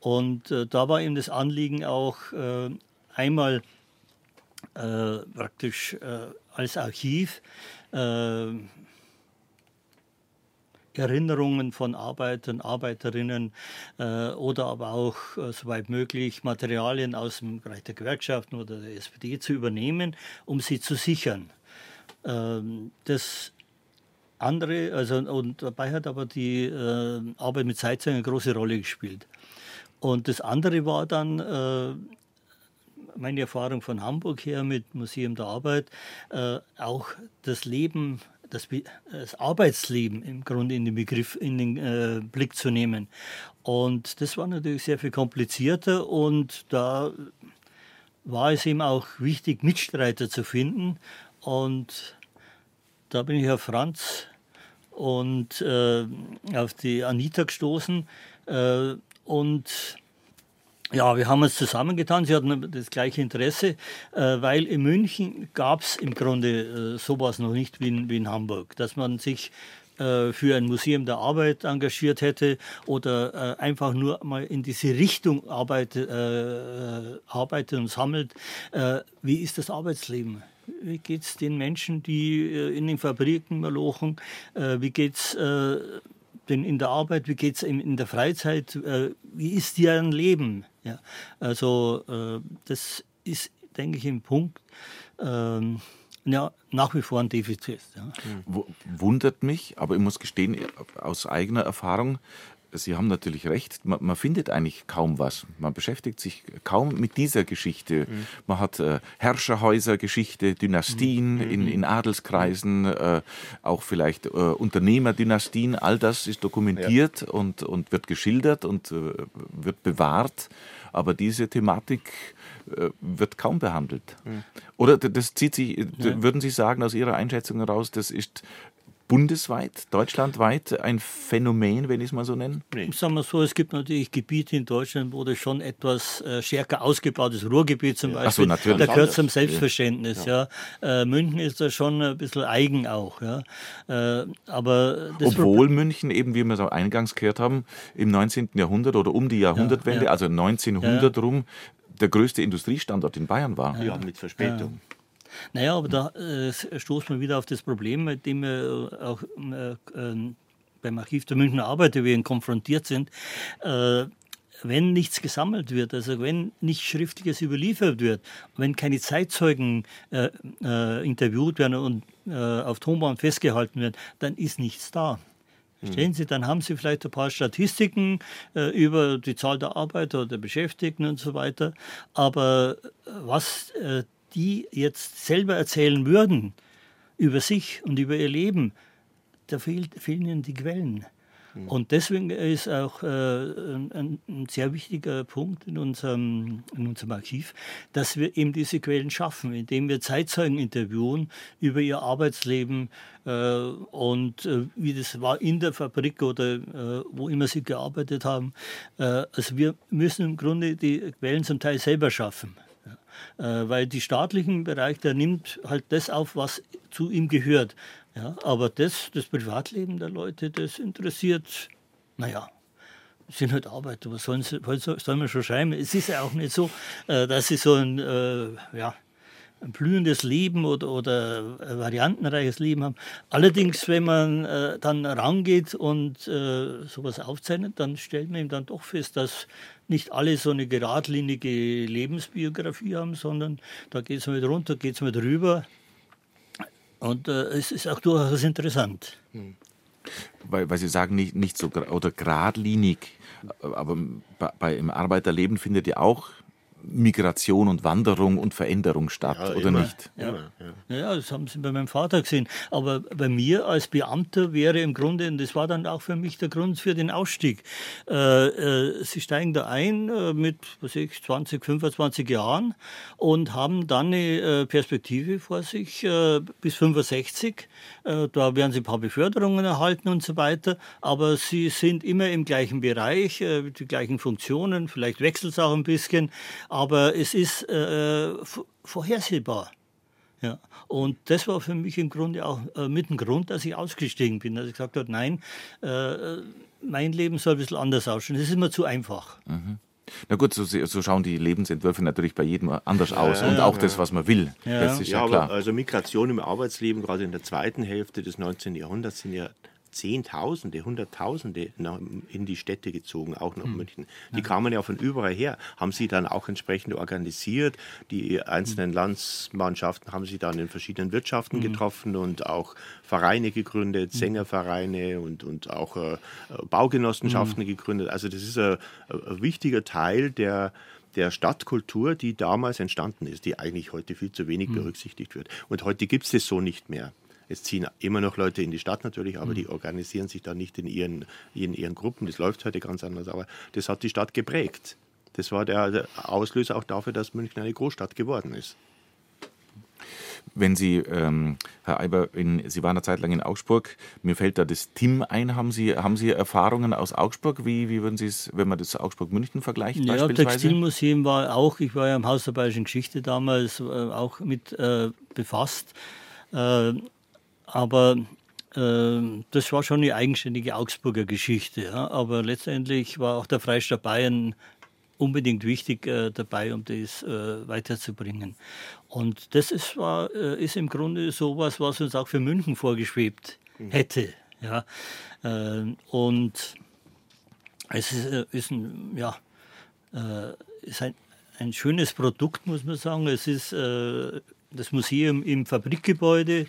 S4: Und äh, da war eben das Anliegen auch äh, einmal äh, praktisch äh, als Archiv äh, Erinnerungen von Arbeitern, Arbeiterinnen äh, oder aber auch, äh, soweit möglich, Materialien aus dem Bereich der Gewerkschaften oder der SPD zu übernehmen, um sie zu sichern. Ähm, das andere, also und dabei hat aber die äh, Arbeit mit Zeitzeugen eine große Rolle gespielt. Und das andere war dann äh, meine Erfahrung von Hamburg her mit Museum der Arbeit, äh, auch das Leben, das, das, Arbeitsleben im Grunde in den Begriff, in den äh, Blick zu nehmen. Und das war natürlich sehr viel komplizierter und da war es ihm auch wichtig, Mitstreiter zu finden. Und da bin ich auf Franz und äh, auf die Anita gestoßen. Äh, und ja, wir haben uns zusammengetan. Sie hatten das gleiche Interesse, äh, weil in München gab es im Grunde äh, sowas noch nicht wie in, wie in Hamburg, dass man sich äh, für ein Museum der Arbeit engagiert hätte oder einfach nur mal in diese Richtung arbeitet, arbeitet und sammelt. Wie ist das Arbeitsleben? Wie geht es den Menschen, die in den Fabriken malochen? Wie geht es denn in der Arbeit? Wie geht es in der Freizeit? Wie ist deren Leben? Ja, also das ist, denke ich, ein Punkt, ähm, ja, nach wie vor ein Defizit. Ja.
S2: Wundert mich, aber ich muss gestehen, aus eigener Erfahrung, Sie haben natürlich recht, man, man, findet eigentlich kaum was. Man beschäftigt sich kaum mit dieser Geschichte. Mhm. Man hat äh, Herrscherhäusergeschichte, Dynastien mhm. in, in, Adelskreisen, äh, auch vielleicht äh, Unternehmerdynastien. All das ist dokumentiert ja. und, und wird geschildert und äh, wird bewahrt. Aber diese Thematik äh, wird kaum behandelt. Mhm. Oder das zieht sich, ja. würden Sie sagen aus Ihrer Einschätzung heraus, das ist bundesweit, deutschlandweit ein Phänomen, wenn ich es mal so nenne?
S4: Nee. Sagen wir so, es gibt natürlich Gebiete in Deutschland, wo das schon etwas äh, stärker ausgebaut ist. Ruhrgebiet zum ja. Beispiel, so, natürlich. da gehört zum Selbstverständnis. Ja. ja. Äh, München ist da schon ein bisschen eigen auch. Ja. Äh, aber
S2: Obwohl München eben, wie wir es auch eingangs gehört haben, im 19. Jahrhundert oder um die Jahrhundertwende, also 1900 rum, der größte Industriestandort in Bayern war.
S3: Ja, mit Verspätung.
S4: Naja, aber da äh, stoßt man wieder auf das Problem, mit dem wir auch äh, äh, beim Archiv der Münchner Arbeiterbewegung konfrontiert sind. Äh, wenn nichts gesammelt wird, also wenn nicht Schriftliches überliefert wird, wenn keine Zeitzeugen äh, äh, interviewt werden und auf Tonband festgehalten werden, dann ist nichts da. Verstehen Sie, dann haben Sie vielleicht ein paar Statistiken äh, über die Zahl der Arbeiter oder Beschäftigten und so weiter. Aber was äh, die jetzt selber erzählen würden über sich und über ihr Leben, da fehlt, fehlen ihnen die Quellen. Mhm. Und deswegen ist auch äh, ein, ein, sehr wichtiger Punkt in unserem, in unserem Archiv, dass wir eben diese Quellen schaffen, indem wir Zeitzeugen interviewen über ihr Arbeitsleben äh, und äh, wie das war in der Fabrik oder äh, wo immer sie gearbeitet haben. Äh, also wir müssen im Grunde die Quellen zum Teil selber schaffen. Äh, weil die staatlichen Bereich, der nimmt halt das auf, was zu ihm gehört. Ja, aber das, das Privatleben der Leute, das interessiert, naja, sind halt Arbeiter, was sollen, sie, was soll man schon schreiben? Es ist ja auch nicht so, äh, dass sie so ein, äh, ja, ein blühendes Leben oder, oder variantenreiches Leben haben. Allerdings, wenn man äh, dann rangeht und äh, sowas aufzeichnet, dann stellt man ihm dann doch fest, dass nicht alle so eine geradlinige Lebensbiografie haben, sondern da geht es mal runter, geht es mal drüber. Und äh, es ist auch durchaus interessant.
S2: Weil, weil Sie sagen, nicht, nicht so oder geradlinig, aber bei, bei, im Arbeiterleben findet ja auch Migration und Wanderung und Veränderung statt, ja, oder
S4: immer,
S2: nicht?
S4: Ja. Immer, ja. ja. das haben Sie bei meinem Vater gesehen. Aber bei mir als Beamter wäre im Grunde, und das war dann auch für mich der Grund für den Ausstieg, äh, äh, Sie steigen da ein äh, mit was ich, 20, 25 Jahren und haben dann eine äh, Perspektive vor sich äh, bis 65. Äh, da werden Sie ein paar Beförderungen erhalten und so weiter. Aber Sie sind immer im gleichen Bereich, die gleichen Funktionen, vielleicht wechselt es auch ein bisschen aber es ist äh, vorhersehbar. Ja. Und das war für mich im Grunde auch äh, mit dem Grund, dass ich ausgestiegen bin, dass ich gesagt habe, nein, äh, mein Leben soll ein bisschen anders ausschauen. Das ist immer zu einfach.
S2: Mhm. Na gut, so, so, schauen die Lebensentwürfe natürlich bei jedem anders aus ja, und auch ja. das, was man will.
S3: Ja. Das ist ja, klar. also Migration im Arbeitsleben, gerade in der zweiten Hälfte des 19. Jahrhunderts, sind ja Zehntausende, Hunderttausende in die Städte gezogen, auch nach hm. München. Die kamen ja von überall her, haben sie dann auch entsprechend organisiert. Die einzelnen hm. Landsmannschaften haben sie dann in verschiedenen Wirtschaften hm. getroffen und auch Vereine gegründet. Sängervereine und, und auch äh, Baugenossenschaften gegründet. Also das ist ein, ein wichtiger Teil der, der Stadtkultur, die damals entstanden ist, die eigentlich heute viel zu wenig berücksichtigt wird. Und heute gibt es das so nicht mehr. Es ziehen immer noch Leute in die Stadt natürlich, aber mhm. die organisieren sich dann nicht in ihren, in ihren Gruppen. Das läuft heute ganz anders. Aber das hat die Stadt geprägt. Das war der, Auslöser auch dafür, dass München eine Großstadt geworden ist.
S2: Wenn Sie, ähm, Herr Eiber, in, Sie waren eine Zeit lang in Augsburg, mir fällt da das TIM ein. Haben Sie, haben Sie Erfahrungen aus Augsburg? Wie, wie würden Sie es, wenn man das Augsburg-München vergleicht?
S4: Ja, das Textilmuseum war auch, ich war ja im Haus der Bayerischen Geschichte damals äh, auch mit äh, befasst. Äh, aber äh, das war schon eine eigenständige Augsburger Geschichte. Ja? Aber letztendlich war auch der Freistaat Bayern unbedingt wichtig äh, dabei, um das äh, weiterzubringen. Und das ist, war, äh, ist im Grunde sowas, was uns auch für München vorgeschwebt mhm. hätte. Ja? Äh, und es ist, äh, ist ein, ja, ist ein, ein schönes Produkt, muss man sagen. Es ist das Museum im Fabrikgebäude.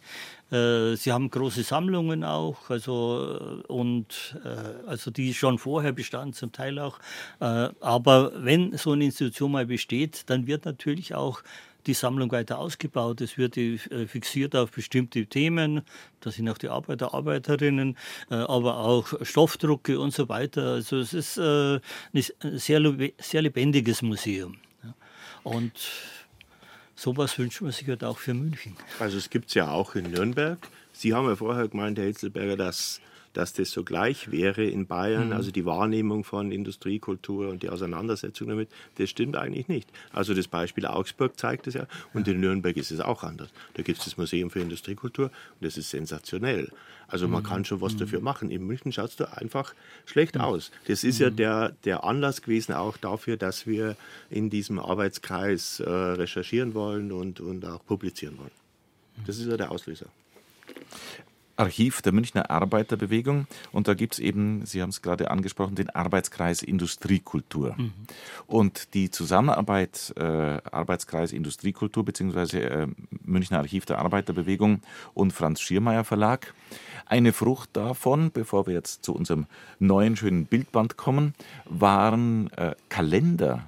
S4: Äh, sie haben große Sammlungen auch, also, äh, und, äh, also die schon vorher bestanden, zum Teil auch. aber wenn so eine Institution mal besteht, dann wird natürlich auch die Sammlung weiter ausgebaut. Es wird fixiert auf bestimmte Themen. Da sind auch die Arbeiter, Arbeiterinnen, aber auch Stoffdrucke und so weiter. Also es ist ein sehr, sehr lebendiges Museum. Und sowas wünscht man sich halt auch für München.
S3: Also es gibt es ja auch in Nürnberg. Sie haben ja vorher gemeint, Herr Hitzelberger, dass, dass das so gleich wäre in Bayern. Mhm. Also die Wahrnehmung von Industriekultur und die Auseinandersetzung damit, das stimmt eigentlich nicht. Also das Beispiel Augsburg zeigt es ja. Und in Nürnberg ist es auch anders. Da gibt es das Museum für Industriekultur und das ist sensationell. Also man kann schon was mhm. dafür machen. In München schaut es da einfach schlecht mhm. aus. Das ist ja mhm. der, der Anlass gewesen auch dafür, dass wir in diesem Arbeitskreis äh, recherchieren wollen und, und auch publizieren wollen. Das ist ja der Auslöser.
S2: Archiv der Münchner Arbeiterbewegung und da gibt es eben, Sie haben es gerade angesprochen, den Arbeitskreis Industriekultur. Mhm. Und die Zusammenarbeit äh, Arbeitskreis Industriekultur bzw. Äh, Münchner Archiv der Arbeiterbewegung und Franz Schiermeier Verlag, eine Frucht davon, bevor wir jetzt zu unserem neuen schönen Bildband kommen, waren äh, Kalender.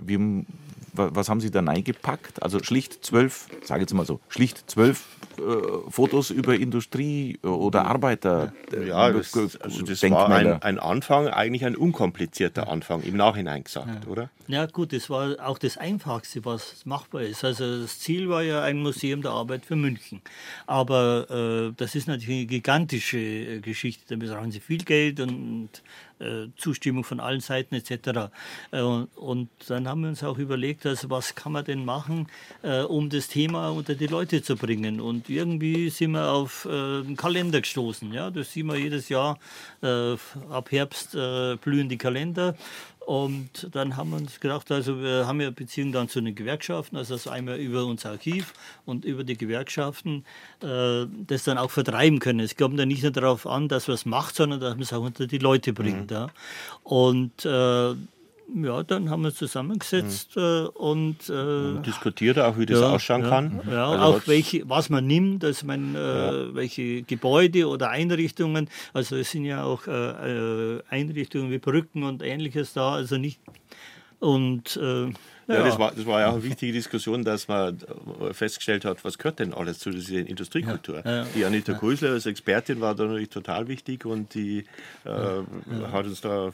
S2: Wie, was haben Sie da reingepackt? Also schlicht zwölf, sage jetzt mal so, schlicht zwölf äh, Fotos über Industrie oder Arbeiter.
S3: Äh, ja, das, also das war ein, ein, Anfang, eigentlich ein unkomplizierter Anfang, im Nachhinein gesagt,
S4: ja.
S3: oder?
S4: Ja gut, das war auch das Einfachste, was machbar ist. Also das Ziel war ja ein Museum der Arbeit für München. Aber äh, das ist natürlich eine gigantische äh, Geschichte. Da brauchen Sie viel Geld und äh, Zustimmung von allen Seiten etc. Äh, und dann haben wir uns auch überlegt, also was kann man denn machen, äh, um das Thema unter die Leute zu bringen. Und irgendwie sind wir auf einen Kalender gestoßen. Ja? Das sehen wir jedes Jahr. ab Herbst blühen die Kalender. Und dann haben wir uns gedacht, also wir haben ja Beziehungen dann zu den Gewerkschaften, also das einmal über unser Archiv und über die Gewerkschaften, äh, das dann auch vertreiben können. Es kommt dann nicht nur darauf an, dass man es macht, sondern dass man es auch unter die Leute bringt. Mhm. Ja. Und äh, ja, dann haben wir zusammengesetzt mhm. äh, und, äh,
S3: diskutiert auch, wie das ja, ausschauen
S4: ja,
S3: kann.
S4: Ja, also auch welche, was man nimmt, also mein, äh, welche Gebäude oder Einrichtungen. Also es sind ja auch äh, äh, Einrichtungen wie Brücken und ähnliches da, also nicht und äh,
S3: ja, ja das, war, das war ja auch eine wichtige Diskussion, dass man festgestellt hat, was gehört denn alles zu dieser Industriekultur. Ja, ja, die Anita Grüßler als Expertin war da natürlich total wichtig und die äh, hat uns da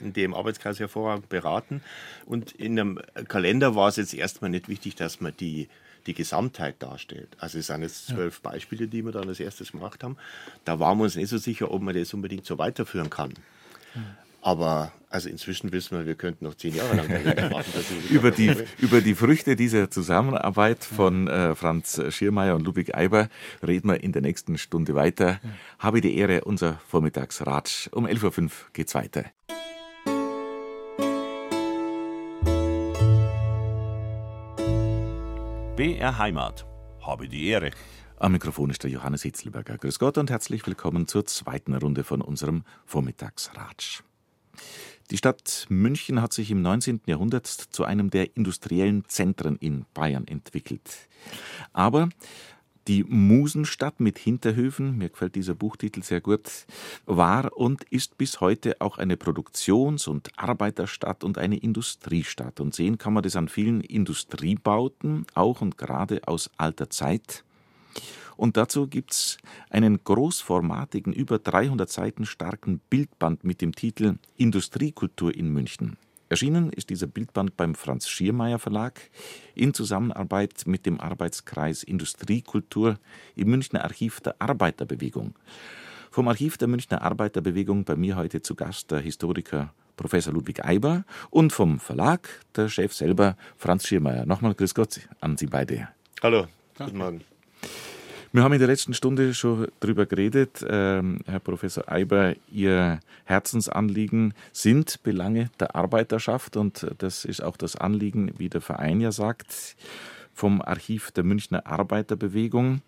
S3: in dem Arbeitskreis hervorragend beraten. Und in einem Kalender war es jetzt erstmal nicht wichtig, dass man die die Gesamtheit darstellt. Also es sind jetzt zwölf Beispiele, die wir dann als erstes gemacht haben. Da waren wir uns nicht so sicher, ob man das unbedingt so weiterführen kann. Aber also inzwischen wissen wir, wir könnten noch zehn Jahre lang machen. (laughs)
S2: über, die, über die Früchte dieser Zusammenarbeit von äh, Franz Schiermeier und Ludwig Eiber reden wir in der nächsten Stunde weiter. Habe die Ehre, unser Vormittagsratsch. Um 11.05 Uhr geht's weiter.
S1: BR Heimat. Habe die Ehre.
S2: Am Mikrofon ist der Johannes Hitzelberger. Grüß Gott und herzlich willkommen zur zweiten Runde von unserem Vormittagsratsch. Die Stadt München hat sich im 19. Jahrhundert zu einem der industriellen Zentren in Bayern entwickelt. Aber die Musenstadt mit Hinterhöfen, mir gefällt dieser Buchtitel sehr gut, war und ist bis heute auch eine Produktions- und Arbeiterstadt und eine Industriestadt. Und sehen kann man das an vielen Industriebauten, auch und gerade aus alter Zeit. Und dazu gibt es einen großformatigen, über 300 Seiten starken Bildband mit dem Titel Industriekultur in München. Erschienen ist dieser Bildband beim Franz Schiermeier Verlag in Zusammenarbeit mit dem Arbeitskreis Industriekultur im Münchner Archiv der Arbeiterbewegung. Vom Archiv der Münchner Arbeiterbewegung bei mir heute zu Gast der Historiker Professor Ludwig Eiber und vom Verlag der Chef selber Franz Schiermeier. Nochmal Grüß Gott an Sie beide.
S3: Hallo, guten Morgen.
S2: Wir haben in der letzten Stunde schon darüber geredet, ähm, Herr Professor Eiber, Ihr Herzensanliegen sind Belange der Arbeiterschaft und das ist auch das Anliegen, wie der Verein ja sagt, vom Archiv der Münchner Arbeiterbewegung.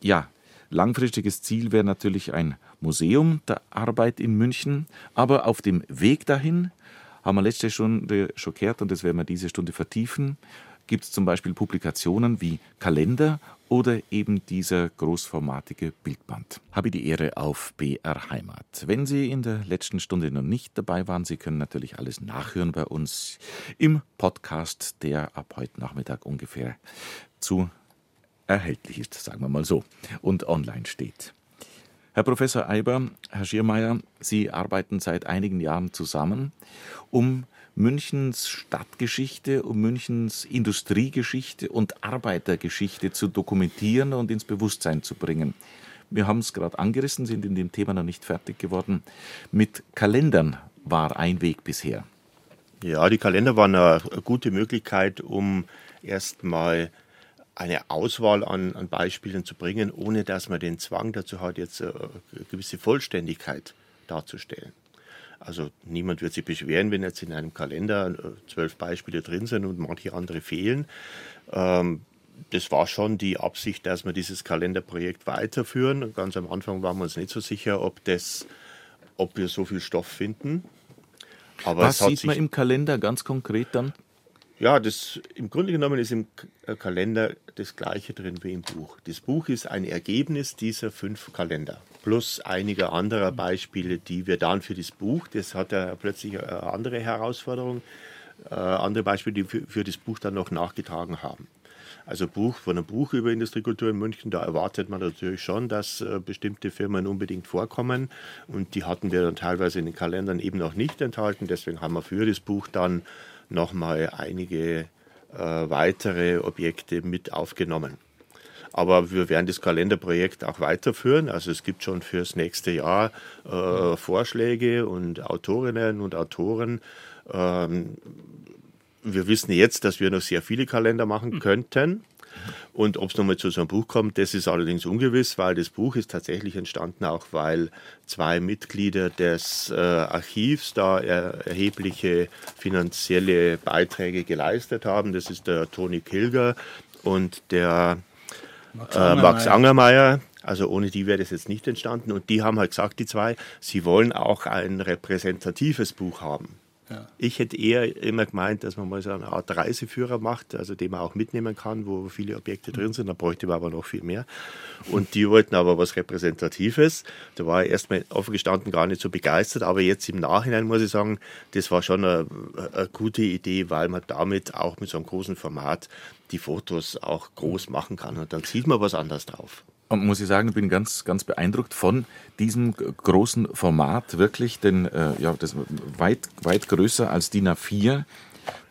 S2: Ja, langfristiges Ziel wäre natürlich ein Museum der Arbeit in München, aber auf dem Weg dahin haben wir letzte Stunde schon gehört und das werden wir diese Stunde vertiefen gibt es zum Beispiel Publikationen wie Kalender oder eben dieser großformatige Bildband. Habe die Ehre auf BR Heimat. Wenn Sie in der letzten Stunde noch nicht dabei waren, Sie können natürlich alles nachhören bei uns im Podcast, der ab heute Nachmittag ungefähr zu erhältlich ist, sagen wir mal so, und online steht. Herr Professor Eiber, Herr Schiermeier, Sie arbeiten seit einigen Jahren zusammen, um Münchens Stadtgeschichte, um Münchens Industriegeschichte und Arbeitergeschichte zu dokumentieren und ins Bewusstsein zu bringen. Wir haben es gerade angerissen, sind in dem Thema noch nicht fertig geworden. Mit Kalendern war ein Weg bisher.
S3: Ja, die Kalender waren eine gute Möglichkeit, um erstmal eine Auswahl an, an, Beispielen zu bringen, ohne dass man den Zwang dazu hat, jetzt eine gewisse Vollständigkeit darzustellen. Also niemand wird sich beschweren, wenn jetzt in einem Kalender äh, zwölf Beispiele drin sind und manche andere fehlen. Ähm, das war schon die Absicht, dass wir dieses Kalenderprojekt weiterführen. Ganz am Anfang waren wir uns nicht so sicher, ob, das, ob wir so viel Stoff finden.
S2: Aber Was sieht man im Kalender ganz konkret dann?
S3: Ja, das, im Grunde genommen ist im äh, Kalender das Gleiche drin wie im Buch. Das Buch ist ein Ergebnis dieser fünf Kalender plus einiger anderer Beispiele, die wir dann für das Buch, das hat ja plötzlich eine andere Herausforderung, äh, andere Beispiele, die wir für das Buch dann noch nachgetragen haben. Also Buch von einem Buch über Industriekultur in München, da erwartet man natürlich schon, dass äh, bestimmte Firmen unbedingt vorkommen und die hatten wir dann teilweise in den Kalendern eben noch nicht enthalten. Deswegen haben wir für das Buch dann nochmal einige äh, weitere Objekte mit aufgenommen. Aber wir werden das Kalenderprojekt auch weiterführen. Also es gibt schon fürs nächste Jahr äh, Vorschläge und Autorinnen und Autoren. Ähm, wir wissen jetzt, dass wir noch sehr viele Kalender machen hm. könnten. Und ob es nochmal zu so einem Buch kommt, das ist allerdings ungewiss, weil das Buch ist tatsächlich entstanden, auch weil zwei Mitglieder des äh, Archivs da er, erhebliche finanzielle Beiträge geleistet haben. Das ist der Toni Kilger und der Max äh, Angermeier. Max Angermeier. Also ohne die wäre das jetzt nicht entstanden. Und die haben halt gesagt, die zwei, sie wollen auch ein repräsentatives Buch haben. Ja. Ich hätte eher immer gemeint, dass man mal so eine Art Reiseführer macht, also den man auch mitnehmen kann, wo viele Objekte drin sind. Da bräuchte man aber noch viel mehr. Und die wollten aber was Repräsentatives. Da war ich erstmal offen gestanden gar nicht so begeistert, aber jetzt im Nachhinein muss ich sagen, das war schon eine, eine gute Idee, weil man damit auch mit so einem großen Format die Fotos auch groß machen kann. Und dann sieht man was anderes drauf.
S2: Und muss ich sagen, ich bin ganz, ganz beeindruckt von diesem großen Format, wirklich, denn äh, ja, das weit, weit größer als DIN A4.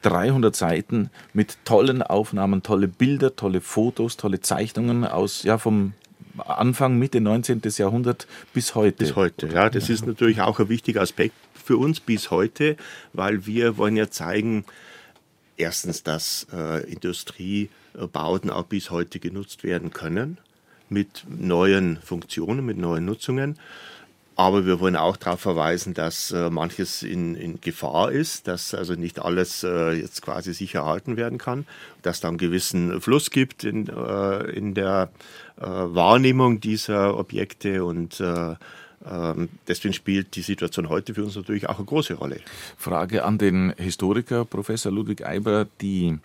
S2: 300 Seiten mit tollen Aufnahmen, tolle Bilder, tolle Fotos, tolle Zeichnungen aus, ja, vom Anfang, Mitte 19. Jahrhundert bis heute.
S3: Bis heute, ja. Das ist natürlich auch ein wichtiger Aspekt für uns bis heute, weil wir wollen ja zeigen, erstens, dass äh, Industriebauten auch bis heute genutzt werden können mit neuen Funktionen, mit neuen Nutzungen. Aber wir wollen auch darauf verweisen, dass äh, manches in, in, Gefahr ist, dass also nicht alles äh, jetzt quasi sicher erhalten werden kann, dass da einen gewissen Fluss gibt in, äh, in der äh, Wahrnehmung dieser Objekte und äh, deswegen spielt die Situation heute für uns natürlich auch eine große Rolle.
S2: Frage an den Historiker Professor Ludwig Eiber. Die,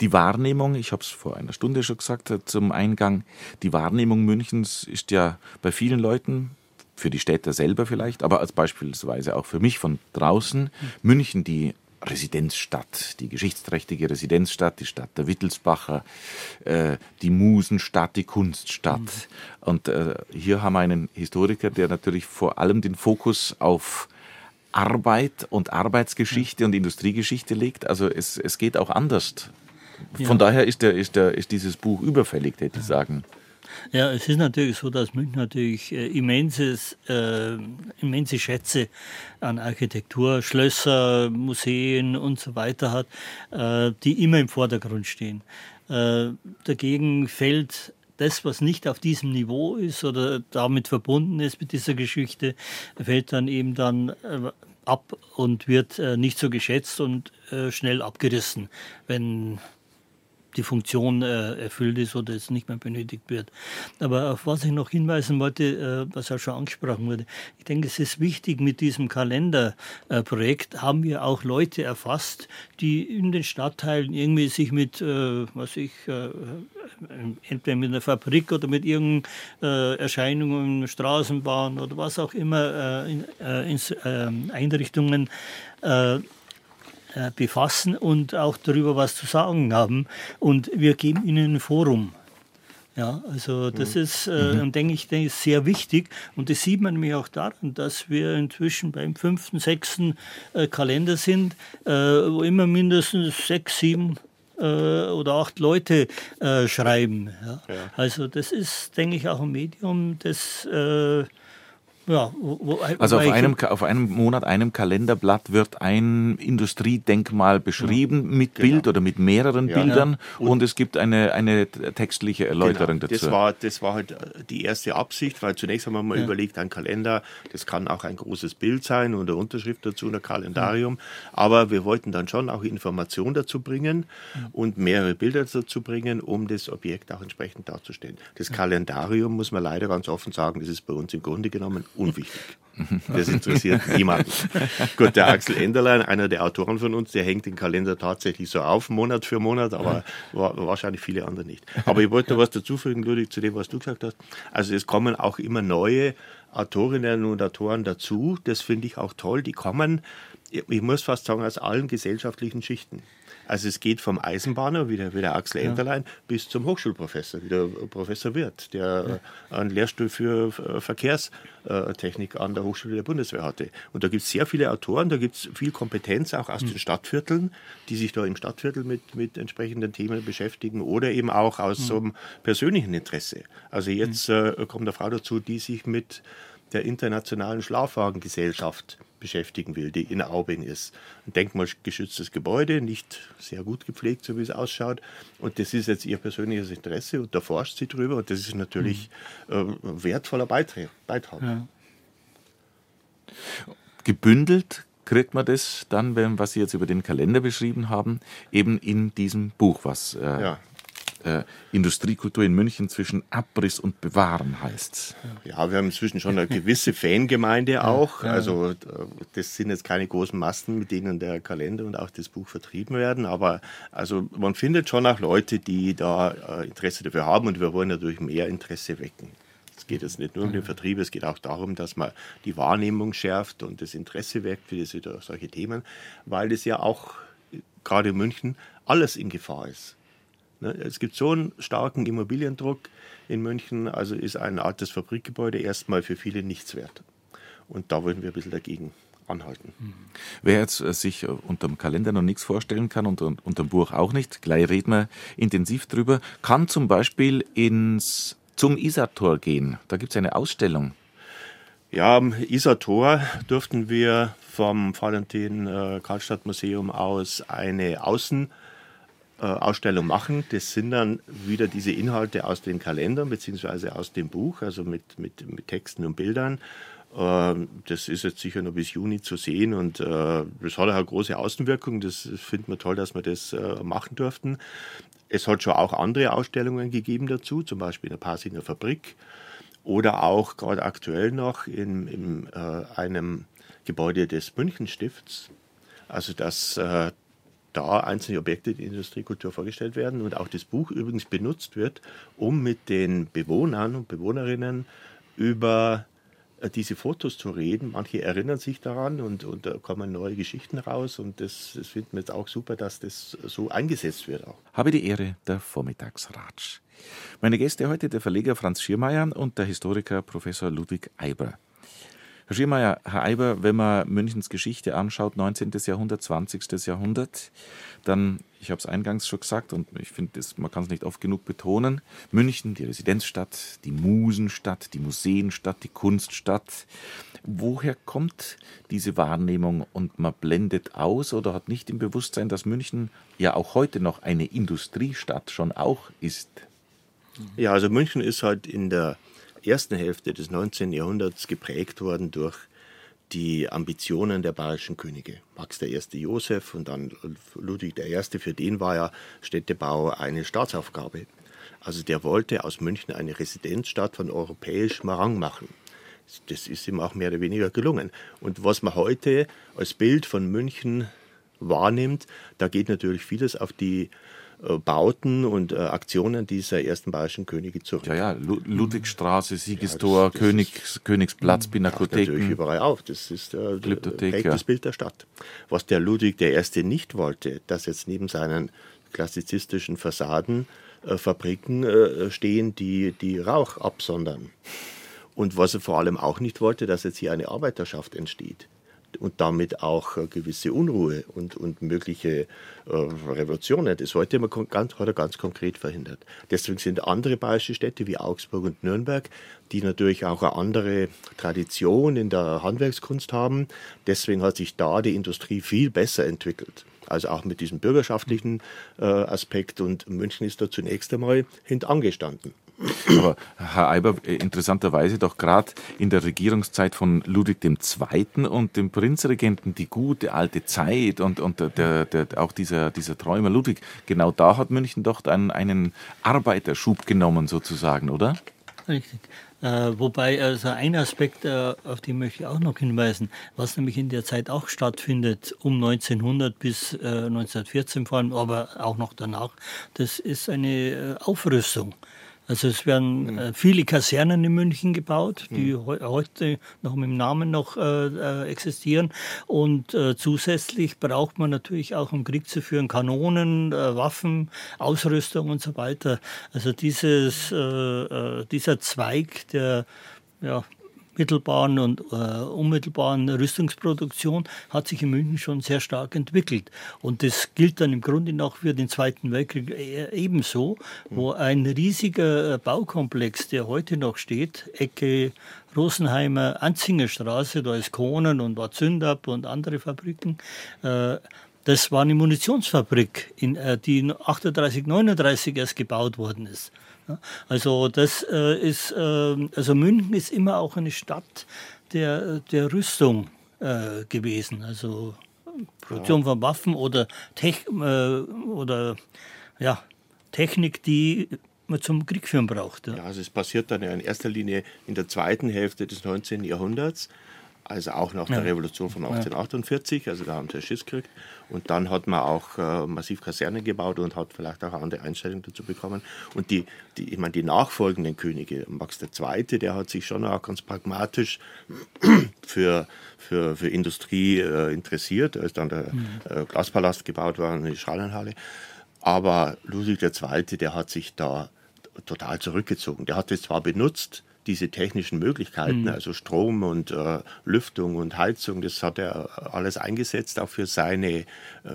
S2: die Wahrnehmung, ich habe es vor einer Stunde schon gesagt zum Eingang, die Wahrnehmung Münchens ist ja bei vielen Leuten, für die Städter selber vielleicht, aber als beispielsweise auch für mich von draußen, München die Residenzstadt, die geschichtsträchtige Residenzstadt, die Stadt der Wittelsbacher, äh, die Musenstadt, die Kunststadt. Mhm. Und äh, hier haben wir einen Historiker, der natürlich vor allem den Fokus auf Arbeit und Arbeitsgeschichte ja. und Industriegeschichte legt. Also es, es geht auch anders. Von ja. daher ist, der, ist, der, ist dieses Buch überfällig, hätte ich sagen.
S4: Ja, es ist natürlich so, dass München natürlich äh, immenses, äh, immense Schätze an Architektur, Schlösser, Museen und so weiter hat, äh, die immer im Vordergrund stehen. Äh, dagegen fällt das, was nicht auf diesem Niveau ist oder damit verbunden ist mit dieser Geschichte, fällt dann eben dann äh, ab und wird nicht so geschätzt und schnell abgerissen, wenn die Funktion äh, erfüllt ist oder es nicht mehr benötigt wird. Aber auf was ich noch hinweisen wollte, äh, was auch schon angesprochen wurde, ich denke, es ist wichtig, mit diesem Kalenderprojekt äh, haben wir auch Leute erfasst, die in den Stadtteilen irgendwie sich mit, äh, was ich, äh, entweder mit einer Fabrik oder mit irgendeinen äh, Erscheinungen, Straßenbahn oder was auch immer, in, in Einrichtungen äh, befassen und auch darüber was zu sagen haben. Und wir geben ihnen ein Forum. Ja, also das mhm. ist, äh, mhm. denke ich, denke ist sehr wichtig. Und das sieht man nämlich auch daran, dass wir inzwischen beim fünften, sechsten äh, Kalender sind, äh, wo immer mindestens sechs, sieben äh, oder acht Leute äh, schreiben. Ja. ja. Also das ist, denke ich, auch ein Medium, das äh,
S2: ja, wo, also auf einem, auf einem Monat, einem Kalenderblatt wird ein Industriedenkmal beschrieben ja, mit genau. Bild oder mit mehreren ja, Bildern ja. Und, und, es gibt eine, eine textliche Erläuterung
S3: genau. dazu. Das war, das war halt die erste Absicht, weil zunächst haben wir mal überlegt, ein Kalender, das kann auch ein großes Bild sein und eine Unterschrift dazu, ein Kalendarium, aber wir wollten dann schon auch Informationen dazu bringen und mehrere Bilder dazu bringen, um das Objekt auch entsprechend darzustellen. Das Kalendarium, muss man leider ganz offen sagen, das ist bei uns im Grunde genommen unwichtig. Das interessiert (laughs) niemanden. Gut, der Axel Enderlein, einer der Autoren von uns, der hängt den Kalender tatsächlich so auf, Monat für Monat, aber wahrscheinlich viele andere nicht. Aber ich wollte noch was dazufügen, Ludwig, zu dem, was du gesagt hast. Also es kommen auch immer neue Autorinnen und Autoren dazu. Das finde ich auch toll. Die kommen, ich muss fast sagen, aus allen gesellschaftlichen Schichten. Also es geht vom Eisenbahner, wie der, wie der Axel ja. Enterlein, bis zum Hochschulprofessor, wie der Professor Wirth, der ja. einen Lehrstuhl für Verkehrstechnik an der Hochschule der Bundeswehr hatte. Und da gibt es sehr viele Autoren, da gibt es viel Kompetenz auch aus mhm. den Stadtvierteln, die sich da im Stadtviertel mit, mit entsprechenden Themen beschäftigen oder eben auch aus mhm. so einem persönlichen Interesse. Also jetzt mhm. äh, kommt eine Frau dazu, die sich mit der internationalen Schlafwagengesellschaft beschäftigen will, die in Aubing ist. Ein denkmalgeschütztes Gebäude, nicht sehr gut gepflegt, so wie es ausschaut. Und das ist jetzt ihr persönliches Interesse und da forscht sie drüber und das ist natürlich mhm. äh, wertvoller Beitrag. Beitrag. Ja.
S2: Gebündelt kriegt man das dann, wenn, was Sie jetzt über den Kalender beschrieben haben, eben in diesem Buch, was äh, ja äh, Industriekultur in München zwischen Abriss und Bewahren heißt.
S3: Ja, wir haben inzwischen schon eine gewisse Fangemeinde auch. Also das sind jetzt keine großen Masten, mit denen der Kalender und auch das Buch vertrieben werden. Aber also man findet schon auch Leute, die da äh, Interesse dafür haben und wir wollen natürlich mehr Interesse wecken. Es geht jetzt nicht nur um den Vertrieb, es geht auch darum, dass man die Wahrnehmung schärft und das Interesse weckt für diese, solche Themen, weil das ja auch gerade in München alles in Gefahr ist. Ne, es gibt so einen starken Immobiliendruck in München, also ist ein altes Fabrikgebäude erstmal für viele nichts wert. Und da wollen wir ein bisschen dagegen anhalten.
S2: Wer jetzt äh, sich äh, unter dem Kalender noch nichts vorstellen kann und unter dem Buch auch nicht, gleich reden wir intensiv drüber, kann zum Beispiel ins zum Isartor gehen. Da gibt es eine Ausstellung.
S3: Ja, am Isartor durften wir vom Valentin äh, Karlstadt Museum aus eine Außenausstellung äh, machen. Das sind dann wieder diese Inhalte aus den Kalendern bzw. aus dem Buch, also mit, mit, mit Texten und Bildern. Äh, das ist jetzt sicher noch bis Juni zu sehen und äh, das hat auch eine große Außenwirkung. Das finden wir toll, dass wir das äh, machen durften. Es hat schon auch andere Ausstellungen gegeben dazu, zum Beispiel in der Pasiner Fabrik oder auch gerade aktuell noch in, in einem Gebäude des Münchenstifts. Also dass äh, da einzelne Objekte der Industriekultur vorgestellt werden und auch das Buch übrigens benutzt wird, um mit den Bewohnern und Bewohnerinnen über äh, diese Fotos zu reden. Manche erinnern sich daran und, und da kommen neue Geschichten raus und das, das finden wir jetzt auch super, dass das so eingesetzt wird auch.
S2: Habe die Ehre, der Vormittagsratsch. Meine Gäste heute der Verleger Franz Schirmeier und der Historiker Professor Ludwig Eiber. Herr Schirmeier, Herr Eiber, wenn man Münchens Geschichte anschaut, 19. Jahrhundert, 20. Jahrhundert, dann, ich habe es eingangs schon gesagt und ich finde, man kann es nicht oft genug betonen, München, die Residenzstadt, die Musenstadt, die Museenstadt, die Kunststadt. Woher kommt diese Wahrnehmung und man blendet aus oder hat nicht im Bewusstsein, dass München ja auch heute noch eine Industriestadt schon auch ist?
S3: Ja, also München ist halt in der ersten Hälfte des 19. Jahrhunderts geprägt worden durch die Ambitionen der bayerischen Könige. Max I. Josef und dann Ludwig I. Für den war ja Städtebau eine Staatsaufgabe. Also der wollte aus München eine Residenzstadt von europäischem Rang machen. Das ist ihm auch mehr oder weniger gelungen. Und was man heute als Bild von München wahrnimmt, da geht natürlich vieles auf die Bauten und äh, Aktionen dieser ersten bayerischen Könige zurück.
S2: Ja, ja, Ludwigstraße, Siegestor, ja, das, das Königs, ist, Königsplatz, Pinakotheken.
S3: natürlich überall auf. Das ist äh, Glyptothek, ja. das Bild der Stadt. Was der Ludwig I. nicht wollte, dass jetzt neben seinen klassizistischen Fassaden äh, Fabriken äh, stehen, die, die Rauch absondern. Und was er vor allem auch nicht wollte, dass jetzt hier eine Arbeiterschaft entsteht und damit auch äh, gewisse Unruhe und, und mögliche äh, Revolutionen. Das wollte er ganz, hat er ganz konkret verhindert. Deswegen sind andere bayerische Städte wie Augsburg und Nürnberg, die natürlich auch eine andere Tradition in der Handwerkskunst haben, deswegen hat sich da die Industrie viel besser entwickelt. Also auch mit diesem bürgerschaftlichen äh, Aspekt und München ist da zunächst einmal hintangestanden.
S2: Aber Herr Eiber, äh, interessanterweise doch gerade in der Regierungszeit von Ludwig II. und dem Prinzregenten die gute alte Zeit und, und der, der, auch dieser, dieser Träumer Ludwig, genau da hat München doch einen, einen Arbeiterschub genommen sozusagen, oder?
S4: Richtig. Äh, wobei, also ein Aspekt, äh, auf den möchte ich auch noch hinweisen, was nämlich in der Zeit auch stattfindet, um 1900 bis äh, 1914 vor allem, aber auch noch danach, das ist eine äh, Aufrüstung. Also es werden mhm. äh, viele Kasernen in München gebaut, die mhm. he heute noch mit dem Namen noch äh, äh, existieren. Und äh, zusätzlich braucht man natürlich auch, um Krieg zu führen, Kanonen, äh, Waffen, Ausrüstung und so weiter. Also dieses, äh, dieser Zweig der ja, mittelbaren und äh, unmittelbaren Rüstungsproduktion hat sich in München schon sehr stark entwickelt. Und das gilt dann im Grunde noch für den Zweiten Weltkrieg e-, ebenso, wo ein riesiger äh, Baukomplex, der heute noch steht, Ecke Rosenheimer Anzingerstraße, da ist Kohnen und war Zündab und andere Fabriken, äh, das war eine Munitionsfabrik, in, äh, die 38, 39 erst gebaut worden ist. Also das äh, ist, äh, also München ist immer auch eine Stadt der, der Rüstung äh, gewesen. Also Produktion von Waffen oder Tech, äh, oder ja, Technik, die man zum Krieg führen braucht.
S3: Ja. ja, also es passiert dann ja in erster Linie in der zweiten Hälfte des 19. Jahrhunderts also auch nach der Revolution von 1848, also da haben sie Schiss gekriegt. Und dann hat man auch äh, massiv Kasernen gebaut und hat vielleicht auch eine andere Einstellung dazu bekommen. Und die, die, ich meine, die nachfolgenden Könige, Max II., der hat sich schon auch ganz pragmatisch (clears throat) für, für, für Industrie äh, interessiert. Da ist dann der mhm. äh, Glaspalast gebaut worden, die Strahlenhalle. Aber Ludwig II., der hat sich da total zurückgezogen. Der hat es zwar benutzt, diese technischen Möglichkeiten, mhm. also Strom und äh, Lüftung und Heizung, das hat er alles eingesetzt, auch für seine äh,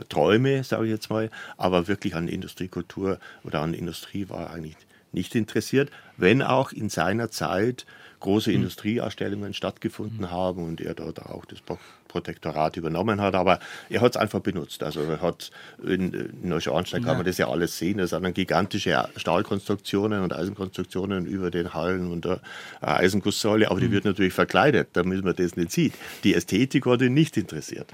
S3: Träume, sage ich jetzt mal. Aber wirklich an Industriekultur oder an Industrie war er eigentlich nicht interessiert, wenn auch in seiner Zeit große mhm. Industrieausstellungen stattgefunden haben und er dort auch das Protektorat übernommen hat. Aber er hat es einfach benutzt. Also er hat in, in Neuschwanstein kann man das ja alles sehen. Das sind dann gigantische Stahlkonstruktionen und Eisenkonstruktionen über den Hallen und der Eisengusssäule. Aber die mhm. wird natürlich verkleidet, damit man das nicht sieht. Die Ästhetik hat ihn nicht interessiert.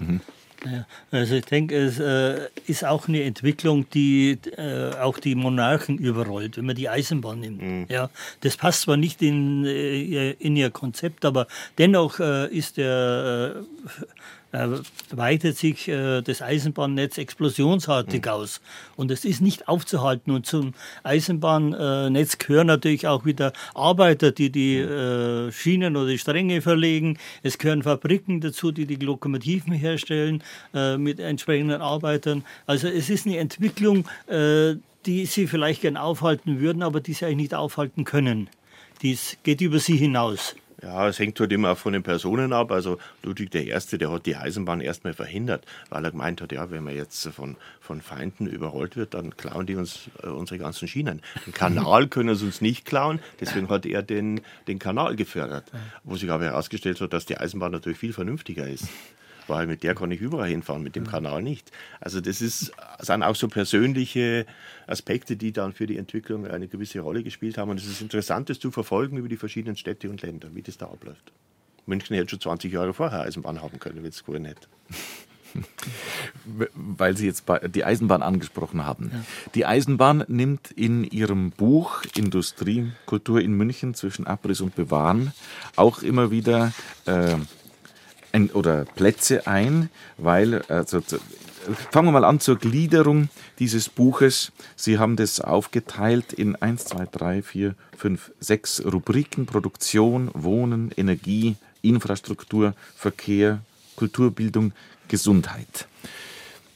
S4: Ja, also ich denke, es äh, ist auch eine Entwicklung, die äh, auch die Monarchen überrollt, wenn man die Eisenbahn nimmt. Mhm. Ja, das passt zwar nicht in, äh, in ihr Konzept, aber dennoch äh, ist der äh, weitet sich äh, das Eisenbahnnetz explosionsartig mhm. aus. Und es ist nicht aufzuhalten. Und zum Eisenbahnnetz gehören natürlich auch wieder Arbeiter, die die äh, Schienen oder die Stränge verlegen. Es gehören Fabriken dazu, die die Lokomotiven herstellen äh, mit entsprechenden Arbeitern. Also es ist eine Entwicklung, äh, die sie vielleicht gern aufhalten würden, aber die sie eigentlich nicht aufhalten können. Dies geht über sie hinaus.
S3: Ja, es hängt halt immer von den Personen ab. Also Ludwig I., der hat die Eisenbahn erstmal verhindert, weil er gemeint hat, ja, wenn man jetzt von, von Feinden überrollt wird, dann klauen die uns äh, unsere ganzen Schienen. Den Kanal (laughs) können sie uns nicht klauen, deswegen hat er den, den Kanal gefördert. Wo sich aber herausgestellt hat, dass die Eisenbahn natürlich viel vernünftiger ist weil mit der kann ich überall hinfahren, mit dem Kanal nicht. Also das ist, sind auch so persönliche Aspekte, die dann für die Entwicklung eine gewisse Rolle gespielt haben. Und es ist interessant, das zu verfolgen über die verschiedenen Städte und Länder, wie das da abläuft. München hätte schon 20 Jahre vorher Eisenbahn haben können, wenn es geworden hätte. (laughs)
S2: Weil Sie jetzt die Eisenbahn angesprochen haben. Ja. Die Eisenbahn nimmt in ihrem Buch Industrie, Kultur in München zwischen Abriss und Bewahren auch immer wieder äh, ein, oder Plätze ein, weil, also, fangen wir mal an zur Gliederung dieses Buches. Sie haben das aufgeteilt in 1, 2, 3, 4, 5, 6 Rubriken: Produktion, Wohnen, Energie, Infrastruktur, Verkehr, Kulturbildung, Gesundheit.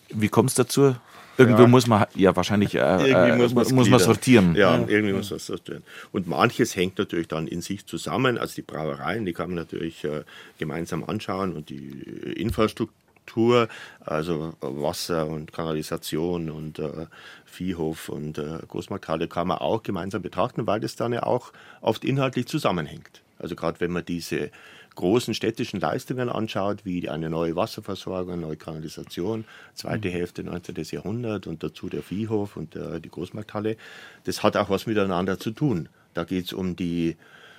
S2: Wie kommt es dazu? Irgendwo ja. muss man ja wahrscheinlich äh, äh muss, muss man sortieren.
S3: Ja, ja, irgendwie muss man sortieren. Und manches hängt natürlich dann in sich zusammen. Also die Brauereien, die kann man natürlich äh, gemeinsam anschauen und die Infrastruktur, also Wasser und Kanalisation und äh, Viehhof und äh, Großmarkthalle kann man auch gemeinsam betrachten, weil das dann ja auch oft inhaltlich zusammenhängt. Also gerade wenn man diese großen städtischen Leistungen anschaut, wie eine neue Wasserversorgung, neue Kanalisation, zweite mhm. Hälfte 19. Jahrhundert und dazu der Viehhof und der, die Großmarkthalle, das hat auch was miteinander zu tun. Da geht es um die,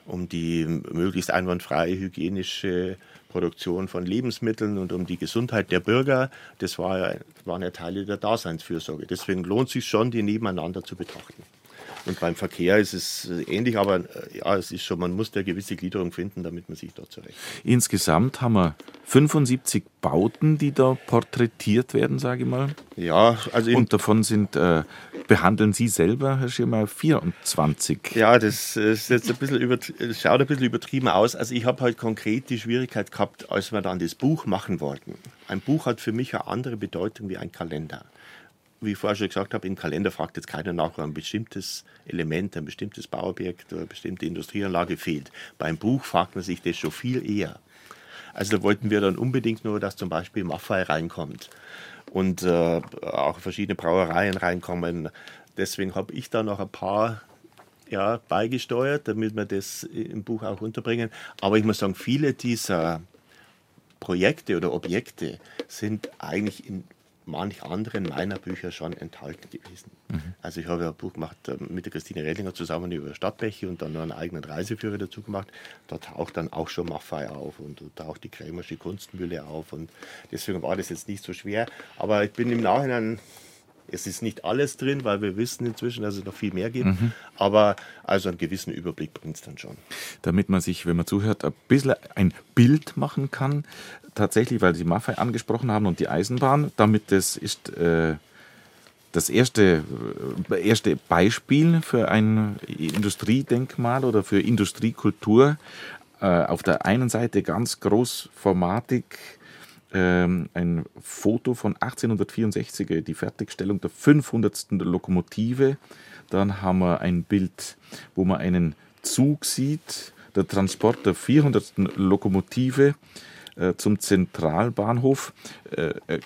S3: um die möglichst einwandfreie hygienische Produktion von Lebensmitteln und um die Gesundheit der Bürger. Das war, waren ja Teile der Daseinsfürsorge. Deswegen lohnt es sich schon, die nebeneinander zu betrachten. Und beim Verkehr ist es ähnlich, aber äh, ja, es ist schon, man muss da gewisse Gliederung finden, damit man sich dort zurecht.
S2: Insgesamt haben wir 75 Bauten, die da porträtiert werden, sage ich mal.
S3: Ja, also
S2: und davon sind äh, behandeln Sie selber, Herr Schirmer, 24.
S3: Ja, das ist jetzt ein bisschen über, schaut ein bisschen übertrieben aus. Also ich habe halt konkret die Schwierigkeit gehabt, als wir dann das Buch machen wollten. Ein Buch hat für mich eine andere Bedeutung wie ein Kalender wie ich vorher schon gesagt habe, im Kalender fragt jetzt keiner nach, ein bestimmtes Element, ein bestimmtes Bauobjekt oder eine bestimmte Industrieanlage fehlt. Beim Buch fragt man sich das schon viel eher. Also da wollten wir dann unbedingt nur, dass zum Beispiel Maffei reinkommt und äh, auch verschiedene Brauereien reinkommen. Deswegen habe ich da noch ein paar ja, beigesteuert, damit wir das im Buch auch unterbringen. Aber ich muss sagen, viele dieser Projekte oder Objekte sind eigentlich in manch anderen meiner Bücher schon enthalten gewesen. Mhm. Also ich habe ein Buch gemacht äh, mit der Christine Redlinger zusammen über Stadtbäche und dann noch einen eigenen Reiseführer dazu gemacht. Da taucht dann auch schon Maffei auf und da taucht die Krämersche Kunstmühle auf und deswegen war das jetzt nicht so schwer. Aber ich bin im Nachhinein Es ist nicht alles drin, weil wir wissen inzwischen, dass es noch viel mehr gibt. Mhm. Aber also einen gewissen Überblick bringt es dann schon.
S2: Damit man sich, wenn man zuhört, ein bisschen ein Bild machen kann, tatsächlich, weil Sie Maffei angesprochen haben und die Eisenbahn, damit das ist äh, das erste, äh, erste Beispiel für ein Industriedenkmal oder für Industriekultur. Äh, auf der einen Seite ganz großformatig ähm, ein Foto von 1864, die Fertigstellung der 500. Lokomotive. Dann haben wir ein Bild, wo man einen Zug sieht, der Transport der 400. Lokomotive zum Zentralbahnhof. Äh, äh,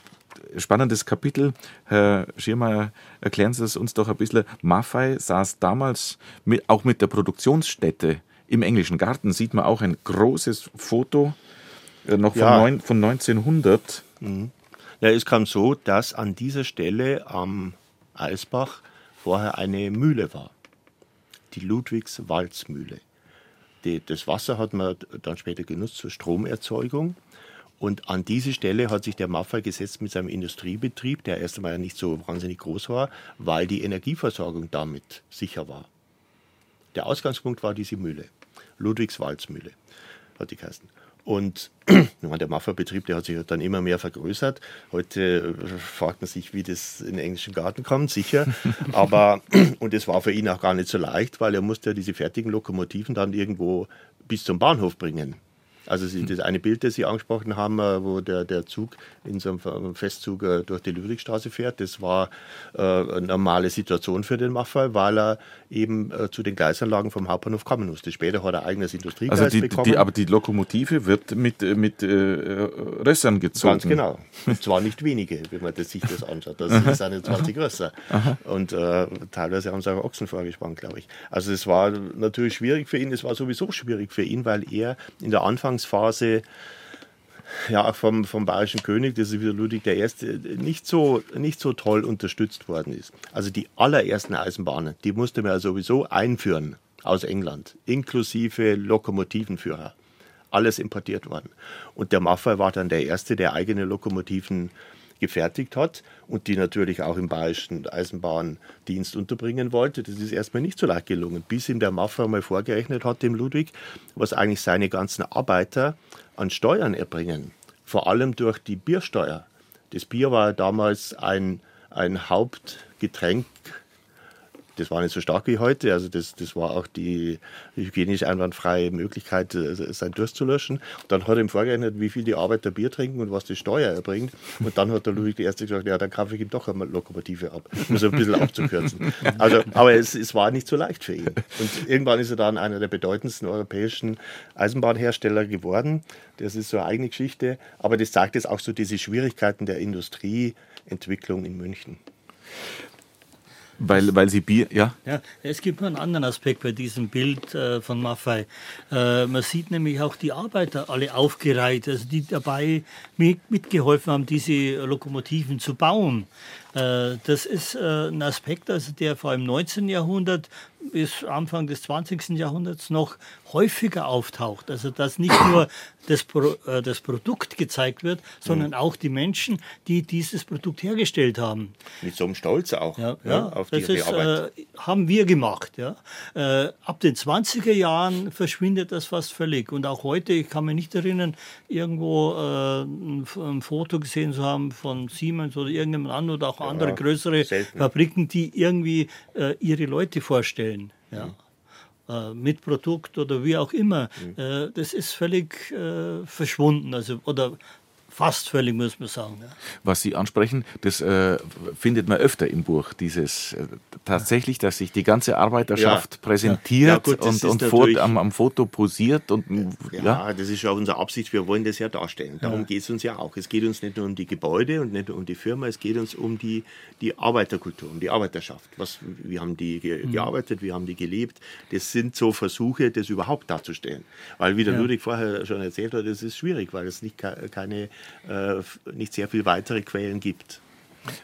S2: spannendes Kapitel. Herr Schirmer, erklären Sie es uns doch ein bisschen. Maffei saß damals mit, auch mit der Produktionsstätte im englischen Garten. Sieht man auch ein großes Foto äh, noch von, ja. neun, von 1900.
S3: Mhm. Ja, es kam so, dass an dieser Stelle am Eisbach vorher eine Mühle war. Die Ludwigs-Walzmühle. Das Wasser hat man dann später genutzt zur Stromerzeugung. Und an diese Stelle hat sich der Maffei gesetzt mit seinem Industriebetrieb, der erst einmal nicht so wahnsinnig groß war, weil die Energieversorgung damit sicher war. Der Ausgangspunkt war diese Mühle, Ludwigs-Walzmühle, hat die geheißen. Und (clears throat) der Mafferbetrieb, der hat sich dann immer mehr vergrößert. Heute äh, fragt man sich, wie das in den englischen Garten kommt, sicher. (laughs) Aber, (clears throat) und es war für ihn auch gar nicht so leicht, weil er musste ja diese fertigen Lokomotiven dann irgendwo bis zum Bahnhof bringen. Also Sie, das eine Bild, das Sie angesprochen haben, äh, wo der, der Zug in so einem Festzug äh, durch die Ludwigstraße fährt, das war äh, eine normale Situation für den Maffei, weil er eben äh, zu den Gleisanlagen vom Hauptbahnhof kommen musste. Später hat er eigenes Industriegleis
S2: also die,
S3: bekommen.
S2: Die, aber die Lokomotive wird mit, äh, mit äh, Rössern gezogen.
S3: Ganz genau. Und (laughs) zwar nicht wenige, wenn man das, sich das anschaut. Das sind eine 20 Rösser. Und äh, teilweise haben sie auch Ochsen vorgespannt, glaube ich. Also es war natürlich schwierig für ihn. Es war sowieso schwierig für ihn, weil er in der Anfang Anfangsphase ja, vom, vom Bayerischen König, das ist wieder Ludwig I., nicht so, nicht so toll unterstützt worden ist. Also die allerersten Eisenbahnen, die musste man ja sowieso einführen aus England, inklusive Lokomotivenführer. Alles importiert worden. Und der Maffei war dann der Erste, der eigene Lokomotiven gefertigt hat und die natürlich auch im bayerischen Eisenbahndienst unterbringen wollte. Das ist erstmal nicht so leicht gelungen, bis ihm der Maffer mal vorgerechnet hat, dem Ludwig, was eigentlich seine ganzen Arbeiter an Steuern erbringen. Vor allem durch die Biersteuer. Das Bier war damals ein, ein Hauptgetränk das war nicht so stark wie heute. Also das, das war auch die hygienisch einwandfreie Möglichkeit, äh, sein Durst zu löschen. Dann hat er ihm vorgerechnet, wie viel die Arbeiter Bier trinken und was die Steuer erbringt. Und dann hat der Ludwig I. gesagt, ja, dann kaufe ich ihm doch eine Lokomotive ab, um es ein bisschen abzukürzen. Also, aber es, es war nicht so leicht für ihn. Und irgendwann ist er dann einer der bedeutendsten europäischen Eisenbahnhersteller geworden. Das ist so eine eigene Geschichte. Aber das zeigt jetzt auch so diese Schwierigkeiten der Industrieentwicklung in München.
S2: Weil, weil sie Bier, ja?
S4: Ja, es gibt noch einen anderen Aspekt bei diesem Bild äh, von Maffei. Äh, man sieht nämlich auch die Arbeiter alle aufgereiht, also die dabei mit, mitgeholfen haben, diese Lokomotiven zu bauen. Äh, das ist äh, ein Aspekt, also der vor allem im 19. Jahrhundert bis Anfang des 20. Jahrhunderts noch häufiger auftaucht. Also dass nicht nur das, Pro, äh, das Produkt gezeigt wird, sondern mhm. auch die Menschen, die dieses Produkt hergestellt haben.
S3: Mit so einem Stolz auch
S4: ja, ja, ja auf das ist, Arbeit. Äh, haben wir gemacht. Ja. Äh, ab den 20er Jahren verschwindet das fast völlig. Und auch heute, ich kann mich nicht erinnern, irgendwo äh, ein, ein, Foto gesehen zu haben von Siemens oder irgendjemand anderem oder auch ja, andere größere selten. Fabriken, die irgendwie äh, ihre Leute vorstellen. Ja. Mhm äh, mit Produkt oder wie auch immer, mhm. äh, das ist völlig äh, verschwunden. Also, oder Fast völlig, muss man sagen. Ja.
S2: Was Sie ansprechen, das äh, findet man öfter im Buch. Dieses äh, tatsächlich, dass sich die ganze Arbeiterschaft ja. präsentiert ja. Gut, und, und vor, am, am, Foto posiert. Und,
S3: ja, das ist ja unsere Absicht. Wir wollen das ja darstellen. Darum geht es uns ja auch. Es geht uns nicht nur um die Gebäude und nicht nur um die Firma, es geht uns um die, die Arbeiterkultur, um die Arbeiterschaft. Was, wie haben die ge mhm. gearbeitet, wie haben die gelebt? Das sind so Versuche, das überhaupt darzustellen. Weil, wie der Ludwig vorher schon erzählt hat, das ist schwierig, weil es nicht keine äh, nicht sehr viel weitere Quellen gibt.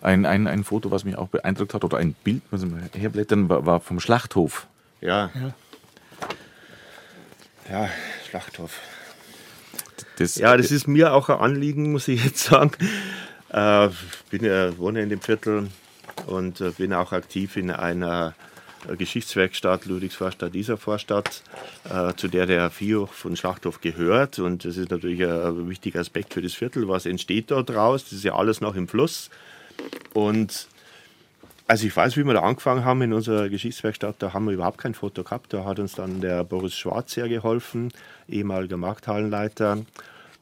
S2: Ein, ein, ein Foto, was mich auch beeindruckt hat, oder ein Bild, was wir herblättern, war, war vom Schlachthof.
S3: Ja. Ja, ja Schlachthof. Das, ja, das ist mir auch ein Anliegen, muss ich jetzt sagen. Äh, bin ja, wohne in dem Viertel und äh, bin auch aktiv in einer Geschichtswerkstatt Ludwigsvorstadt, Isarvorstadt, äh, zu der der Viehhof von Schlachthof gehört. Und das ist natürlich ein wichtiger Aspekt für das Viertel. Was entsteht dort raus? Das ist ja alles noch im Fluss. Und also ich weiß, wie wir da angefangen haben in unserer Geschichtswerkstatt, da haben wir überhaupt kein Foto gehabt. Da hat uns dann der Boris Schwarz sehr geholfen, ehemaliger Markthallenleiter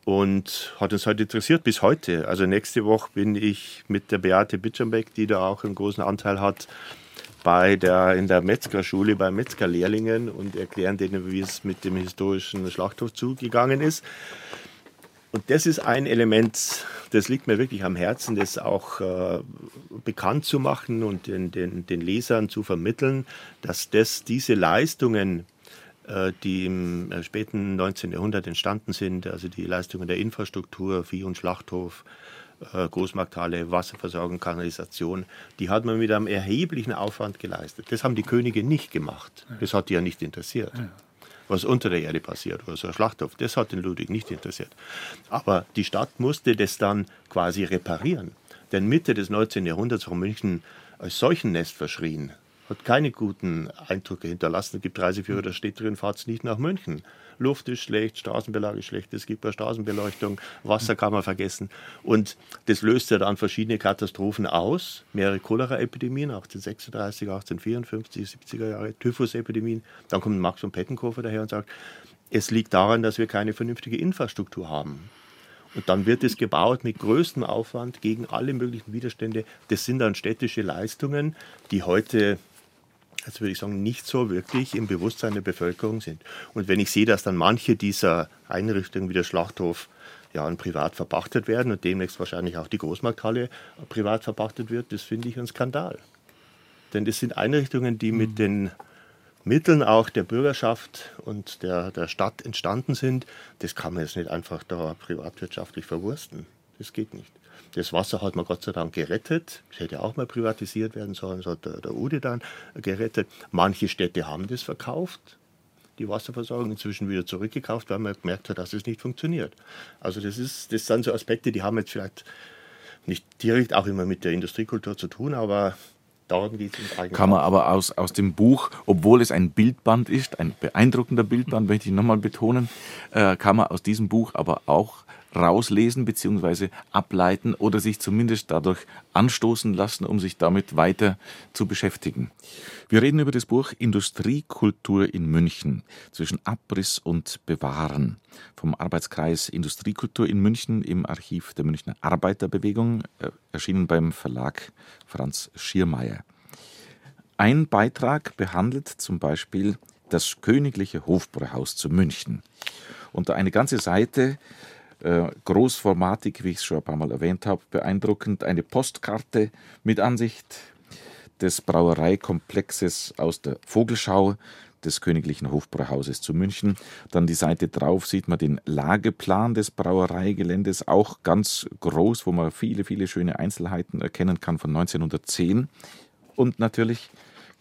S3: und hat uns halt interessiert bis heute. Also nächste Woche bin ich mit der Beate Bitschenbeck, die da auch einen großen Anteil hat, bei der, in der Metzgerschule bei Metzgerlehrlingen und erklären denen, wie es mit dem historischen Schlachthof zugegangen ist. Und das ist ein Element, das liegt mir wirklich am Herzen, das auch äh, bekannt zu machen und den, den, den Lesern zu vermitteln, dass das, diese Leistungen, äh, die im äh, späten 19. Jahrhundert entstanden sind, also die Leistungen der Infrastruktur, Vieh- und Schlachthof, Großmarkthalle, Wasserversorgung, Kanalisation, die hat man mit einem erheblichen Aufwand geleistet. Das haben die Könige nicht gemacht. Das hat die ja nicht interessiert. Was unter der Erde passiert oder so ein Schlachthof, das hat den Ludwig nicht interessiert. Aber die Stadt musste das dann quasi reparieren. Denn Mitte des 19. Jahrhunderts war München als Seuchennest verschrien hat keine guten Eindrücke hinterlassen. Es gibt Reiseführer, da steht drin, fahrt nicht nach München. Luft ist schlecht, Straßenbelag ist schlecht, es gibt eine Straßenbeleuchtung, Wasser kann man vergessen. Und das löst ja dann verschiedene Katastrophen aus, mehrere Cholera-Epidemien, 1836, 1854, 70er Jahre, Typhus-Epidemien. Dann kommt Max von Pettenkofer daher und sagt, es liegt daran, dass wir keine vernünftige Infrastruktur haben. Und dann wird es gebaut mit größtem Aufwand gegen alle möglichen Widerstände. Das sind dann städtische Leistungen, die heute also würde ich sagen, nicht so wirklich im Bewusstsein der Bevölkerung sind. Und wenn ich sehe, dass dann manche dieser Einrichtungen wie der Schlachthof ja, an privat verpachtet werden und demnächst wahrscheinlich auch die Großmarkthalle privat verpachtet wird, das finde ich ein Skandal. Denn das sind Einrichtungen, die mit den Mitteln auch der Bürgerschaft und der, der Stadt entstanden sind. Das kann man jetzt nicht einfach da privatwirtschaftlich verwursten. Das geht nicht. Das Wasser hat man Gott sei Dank gerettet. Es hätte auch mal privatisiert werden sollen, das hat der, der Ude dann gerettet. Manche Städte haben das verkauft, die Wasserversorgung inzwischen wieder zurückgekauft, weil man gemerkt hat, dass es nicht funktioniert. Also das, ist, das sind so Aspekte, die haben jetzt vielleicht nicht direkt auch immer mit der Industriekultur zu tun, aber darum geht es
S2: Kann man aber aus, aus dem Buch, obwohl es ein Bildband ist, ein beeindruckender Bildband, möchte ich nochmal betonen, äh, kann man aus diesem Buch aber auch rauslesen bzw. ableiten oder sich zumindest dadurch anstoßen lassen, um sich damit weiter zu beschäftigen. Wir reden über das Buch Industriekultur in München zwischen Abriss und Bewahren vom Arbeitskreis Industriekultur in München im Archiv der Münchner Arbeiterbewegung, äh, erschienen beim Verlag Franz Schiermeier. Ein Beitrag behandelt zum Beispiel das Königliche Hofbräuhaus zu München. Und eine ganze Seite großformatig, wie ich es schon ein paar Mal erwähnt habe, beeindruckend. Eine Postkarte mit Ansicht des Brauereikomplexes aus der Vogelschau des Königlichen Hofbrauhauses zu München. Dann die Seite drauf sieht man den Lageplan des Brauereigeländes, auch ganz groß, wo man viele, viele schöne Einzelheiten erkennen kann von 1910. Und natürlich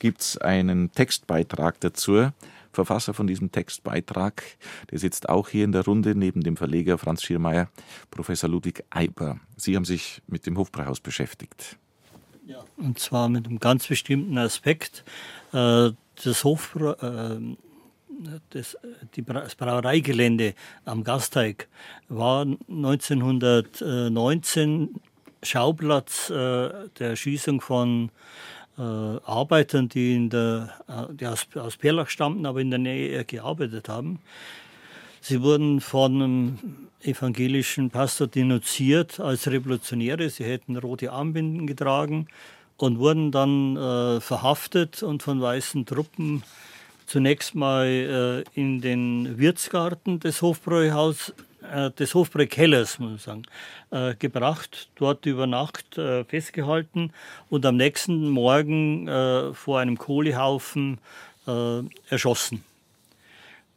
S2: gibt es einen Textbeitrag dazu, Verfasser von diesem Textbeitrag. Der sitzt auch hier in der Runde neben dem Verleger Franz Schiermeier, Professor Ludwig Eiber. Sie haben sich mit dem Hofbräuhaus beschäftigt.
S4: Ja, und zwar mit einem ganz bestimmten Aspekt. Äh, das Hofbrau äh, das, die das Brauereigelände am Gasteig war 1919 Schauplatz äh, der Erschießung von äh, Arbeitern, die, in der, äh, die aus, aus Perlach stammten, aber in der Nähe gearbeitet haben. Sie wurden von einem evangelischen Pastor denunziert als Revolutionäre. Sie hätten rote Armbinden getragen und wurden dann äh, verhaftet und von weißen Truppen zunächst mal äh, in den Wirtsgarten des Hofbräuhauses äh, des Hofbräu-Kellers, muss man sagen, äh, gebracht, dort über Nacht äh, festgehalten und am nächsten Morgen vor einem Kohlehaufen erschossen.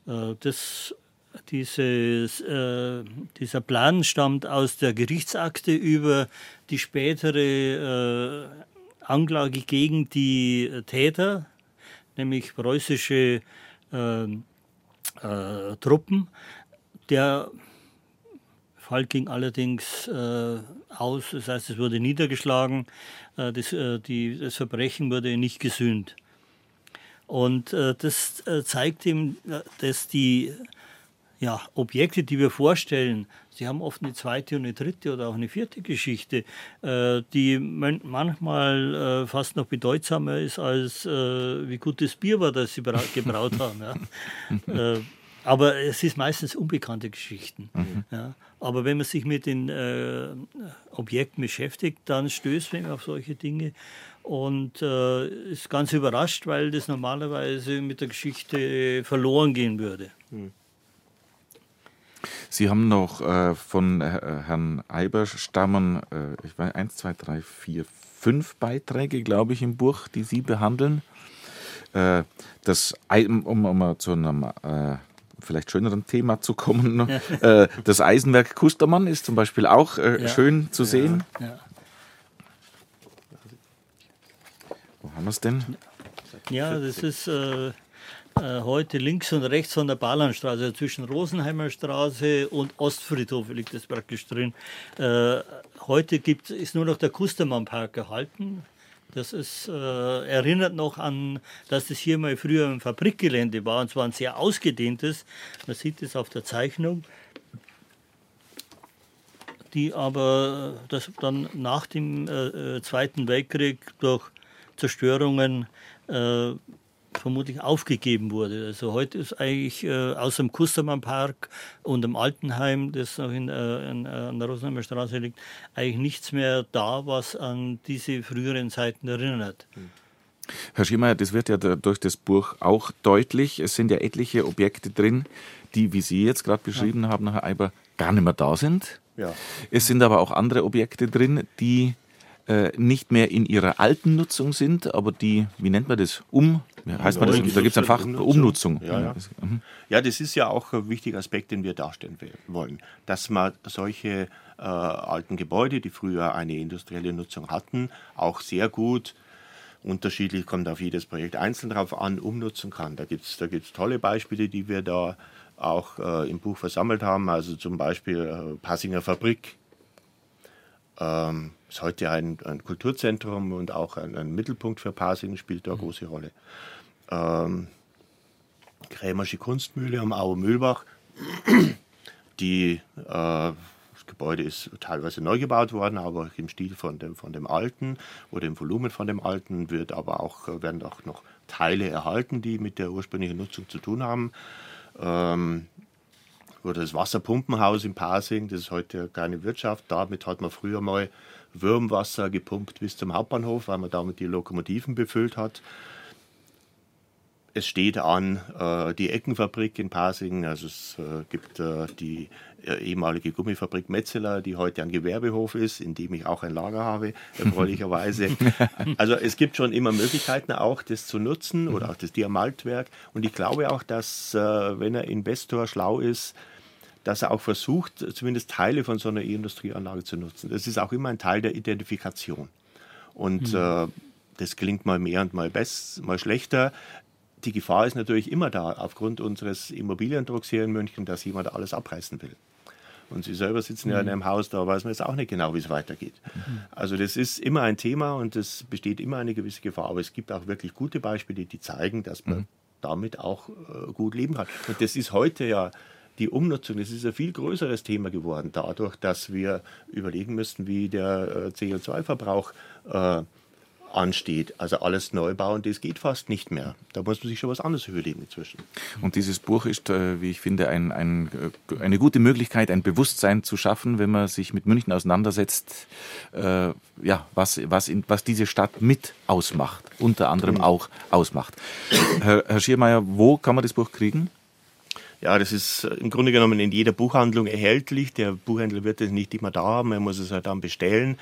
S4: Das, dieses, dieser Plan stammt aus der Gerichtsakte über die spätere Anklage gegen die Täter, nämlich preußische äh, Truppen. Der Fall ging allerdings äh, aus, das heißt, es wurde niedergeschlagen, äh, das, äh, die, das Verbrechen wurde nicht gesühnt. Und äh, das äh, zeigt ihm, äh, dass die ja, Objekte, die wir vorstellen, sie haben oft eine zweite und eine dritte oder auch eine vierte Geschichte, die manchmal fast noch bedeutsamer ist als wie gutes Bier war, das sie (laughs) gebraut haben. Ja. Aber es ist meistens unbekannte Geschichten. Mhm. Ja. Aber wenn man sich mit den äh, Objekten beschäftigt, dann stößt man auf solche Dinge und äh, ist ganz überrascht, weil das normalerweise mit der Geschichte verloren gehen würde. Mhm.
S2: Sie haben noch äh, von äh, Herrn Eiber stammen, äh, ich weiß, eins, zwei, drei, vier, fünf Beiträge, glaube ich, im Buch, die Sie behandeln. Äh, das, um, um zu einem vielleicht schöneren Thema zu kommen. Ne? Ja. (laughs) Äh, das Eisenwerk Kustermann ist zum Beispiel auch äh, ja. schön zu sehen. Ja. Wo haben wir es denn?
S4: Ja, das ist äh, äh, heute links und rechts von der Bahnlandstraße, also zwischen Rosenheimer Straße und Ostfriedhof liegt das praktisch drin. Äh, heute gibt, ist nur noch der Kustermann Park erhalten. Das ist, äh, erinnert noch an, dass das hier mal früher ein Fabrikgelände war und zwar ein sehr ausgedehntes. Man sieht es auf der Zeichnung. Die aber das dann nach dem äh, äh Zweiten Weltkrieg durch Zerstörungen äh, vermutlich aufgegeben wurde. Also heute ist eigentlich äh, außer dem Kustermann-Park und dem Altenheim, das noch in, äh, in, äh, an der Rosenheimer Straße liegt, eigentlich nichts mehr da, was an diese früheren Zeiten erinnert.
S2: Herr Schiemeyer, das wird ja durch das Buch auch deutlich. Es sind ja etliche Objekte drin, die, wie Sie jetzt gerade beschrieben ja. haben, Herr Eiber, gar nicht mehr da sind. Ja. Es sind aber auch andere Objekte drin, die nicht mehr in ihrer alten Nutzung sind, aber die, wie nennt man das, um, heißt man das, da gibt es ein Fach, Umnutzung. Umnutzung.
S3: Ja, ja. Mhm. ja, das ist ja auch ein wichtiger Aspekt, den wir darstellen wollen, dass man solche äh, alten Gebäude, die früher eine industrielle Nutzung hatten, auch sehr gut unterschiedlich, kommt auf jedes Projekt einzeln drauf an, umnutzen kann. Da gibt es da gibt's tolle Beispiele, die wir da auch äh, im Buch versammelt haben, also zum Beispiel äh, Passinger Fabrik. Ähm, ist heute ein, ein Kulturzentrum und auch ein, ein, Mittelpunkt für Pasing, spielt da eine mhm. große Rolle. Ähm, Krämersche Kunstmühle am Aue Mühlbach, die äh, das Gebäude ist teilweise neu gebaut worden, aber im Stil von dem, von dem alten oder im Volumen von dem alten wird aber auch, werden auch noch Teile erhalten, die mit der ursprünglichen Nutzung zu tun haben. Ähm, oder das Wasserpumpenhaus in Pasing, das ist heute keine Wirtschaft. Damit hat man früher mal Würmwasser gepumpt bis zum Hauptbahnhof, weil man damit die Lokomotiven befüllt hat. Es steht an äh, die Eckenfabrik in Pasing, also es äh, gibt äh, die äh, ehemalige Gummifabrik Metzeler, die heute ein Gewerbehof ist, in dem ich auch ein Lager habe, erfreulicherweise. (laughs) also es gibt schon immer Möglichkeiten auch, das zu nutzen oder auch das Diamaltwerk. Und ich glaube auch, dass äh, wenn ein Investor schlau ist, dass er auch versucht, zumindest Teile von so einer E-Industrieanlage zu nutzen. Das ist auch immer ein Teil der Identifikation. Und mhm. äh, das klingt mal mehr und mal besser, mal schlechter. Die Gefahr ist natürlich immer da, aufgrund unseres Immobiliendrucks hier in München, dass jemand alles abreißen will. Und Sie selber sitzen ja in mhm. einem Haus, da weiß man jetzt auch nicht genau, wie es weitergeht. Mhm. Also das ist immer ein Thema und es besteht immer eine gewisse Gefahr. Aber es gibt auch wirklich gute Beispiele, die zeigen, dass man mhm. damit auch äh, gut leben kann. Und das ist heute ja die Umnutzung, das ist ein viel größeres Thema geworden, dadurch, dass wir überlegen müssten, wie der äh, CO2-Verbrauch äh, ansteht. Also alles neu bauen, das geht fast nicht mehr. Da muss man sich schon was anderes überlegen inzwischen.
S2: Und dieses Buch ist, äh, wie ich finde, ein, ein, äh, eine gute Möglichkeit, ein Bewusstsein zu schaffen, wenn man sich mit München auseinandersetzt, äh, ja, was, was, in, was diese Stadt mit ausmacht, unter anderem mhm. auch ausmacht. Herr, Herr Schiermeier, wo kann man das Buch kriegen?
S3: Ja, das ist äh, im Grunde genommen in jeder Buchhandlung erhältlich. Der Buchhändler wird es nicht immer da haben, er muss es halt dann bestellen.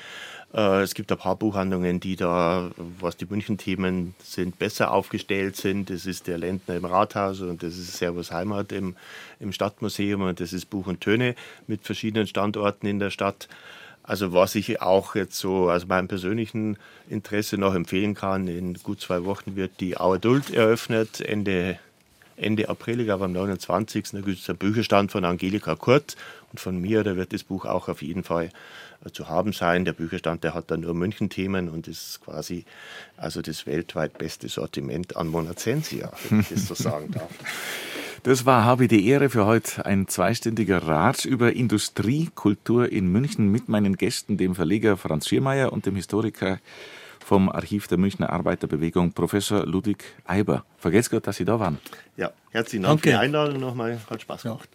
S3: Äh, es gibt ein paar Buchhandlungen, die da, was die München-Themen sind, besser aufgestellt sind. Das ist der Lendner im Rathaus und das ist Servus Heimat im, im Stadtmuseum und das ist Buch und Töne mit verschiedenen Standorten in der Stadt. Also was ich auch jetzt so aus meinem persönlichen Interesse noch empfehlen kann, in gut zwei Wochen wird die Our Adult eröffnet, Ende Ende April, ich glaube am 29. Da gibt es einen Bücherstand von Angelika Kurt und von mir. Da wird das Buch auch auf jeden Fall äh, zu haben sein. Der Bücherstand, der hat dann nur München-Themen und ist quasi also das weltweit beste Sortiment an Monacensia, wenn ich das so sagen darf. (laughs)
S2: Das war Habe die Ehre für heute ein zweistündiger Rat über Industriekultur in München mit meinen Gästen, dem Verleger Franz Schiermeier und dem Historiker vom Archiv der Münchner Arbeiterbewegung, Professor Ludwig Eiber. Vergesst Gott, dass Sie da waren.
S3: Ja, herzlichen Dank
S4: Danke.
S3: für die Einladung nochmal. Hat Spaß gemacht.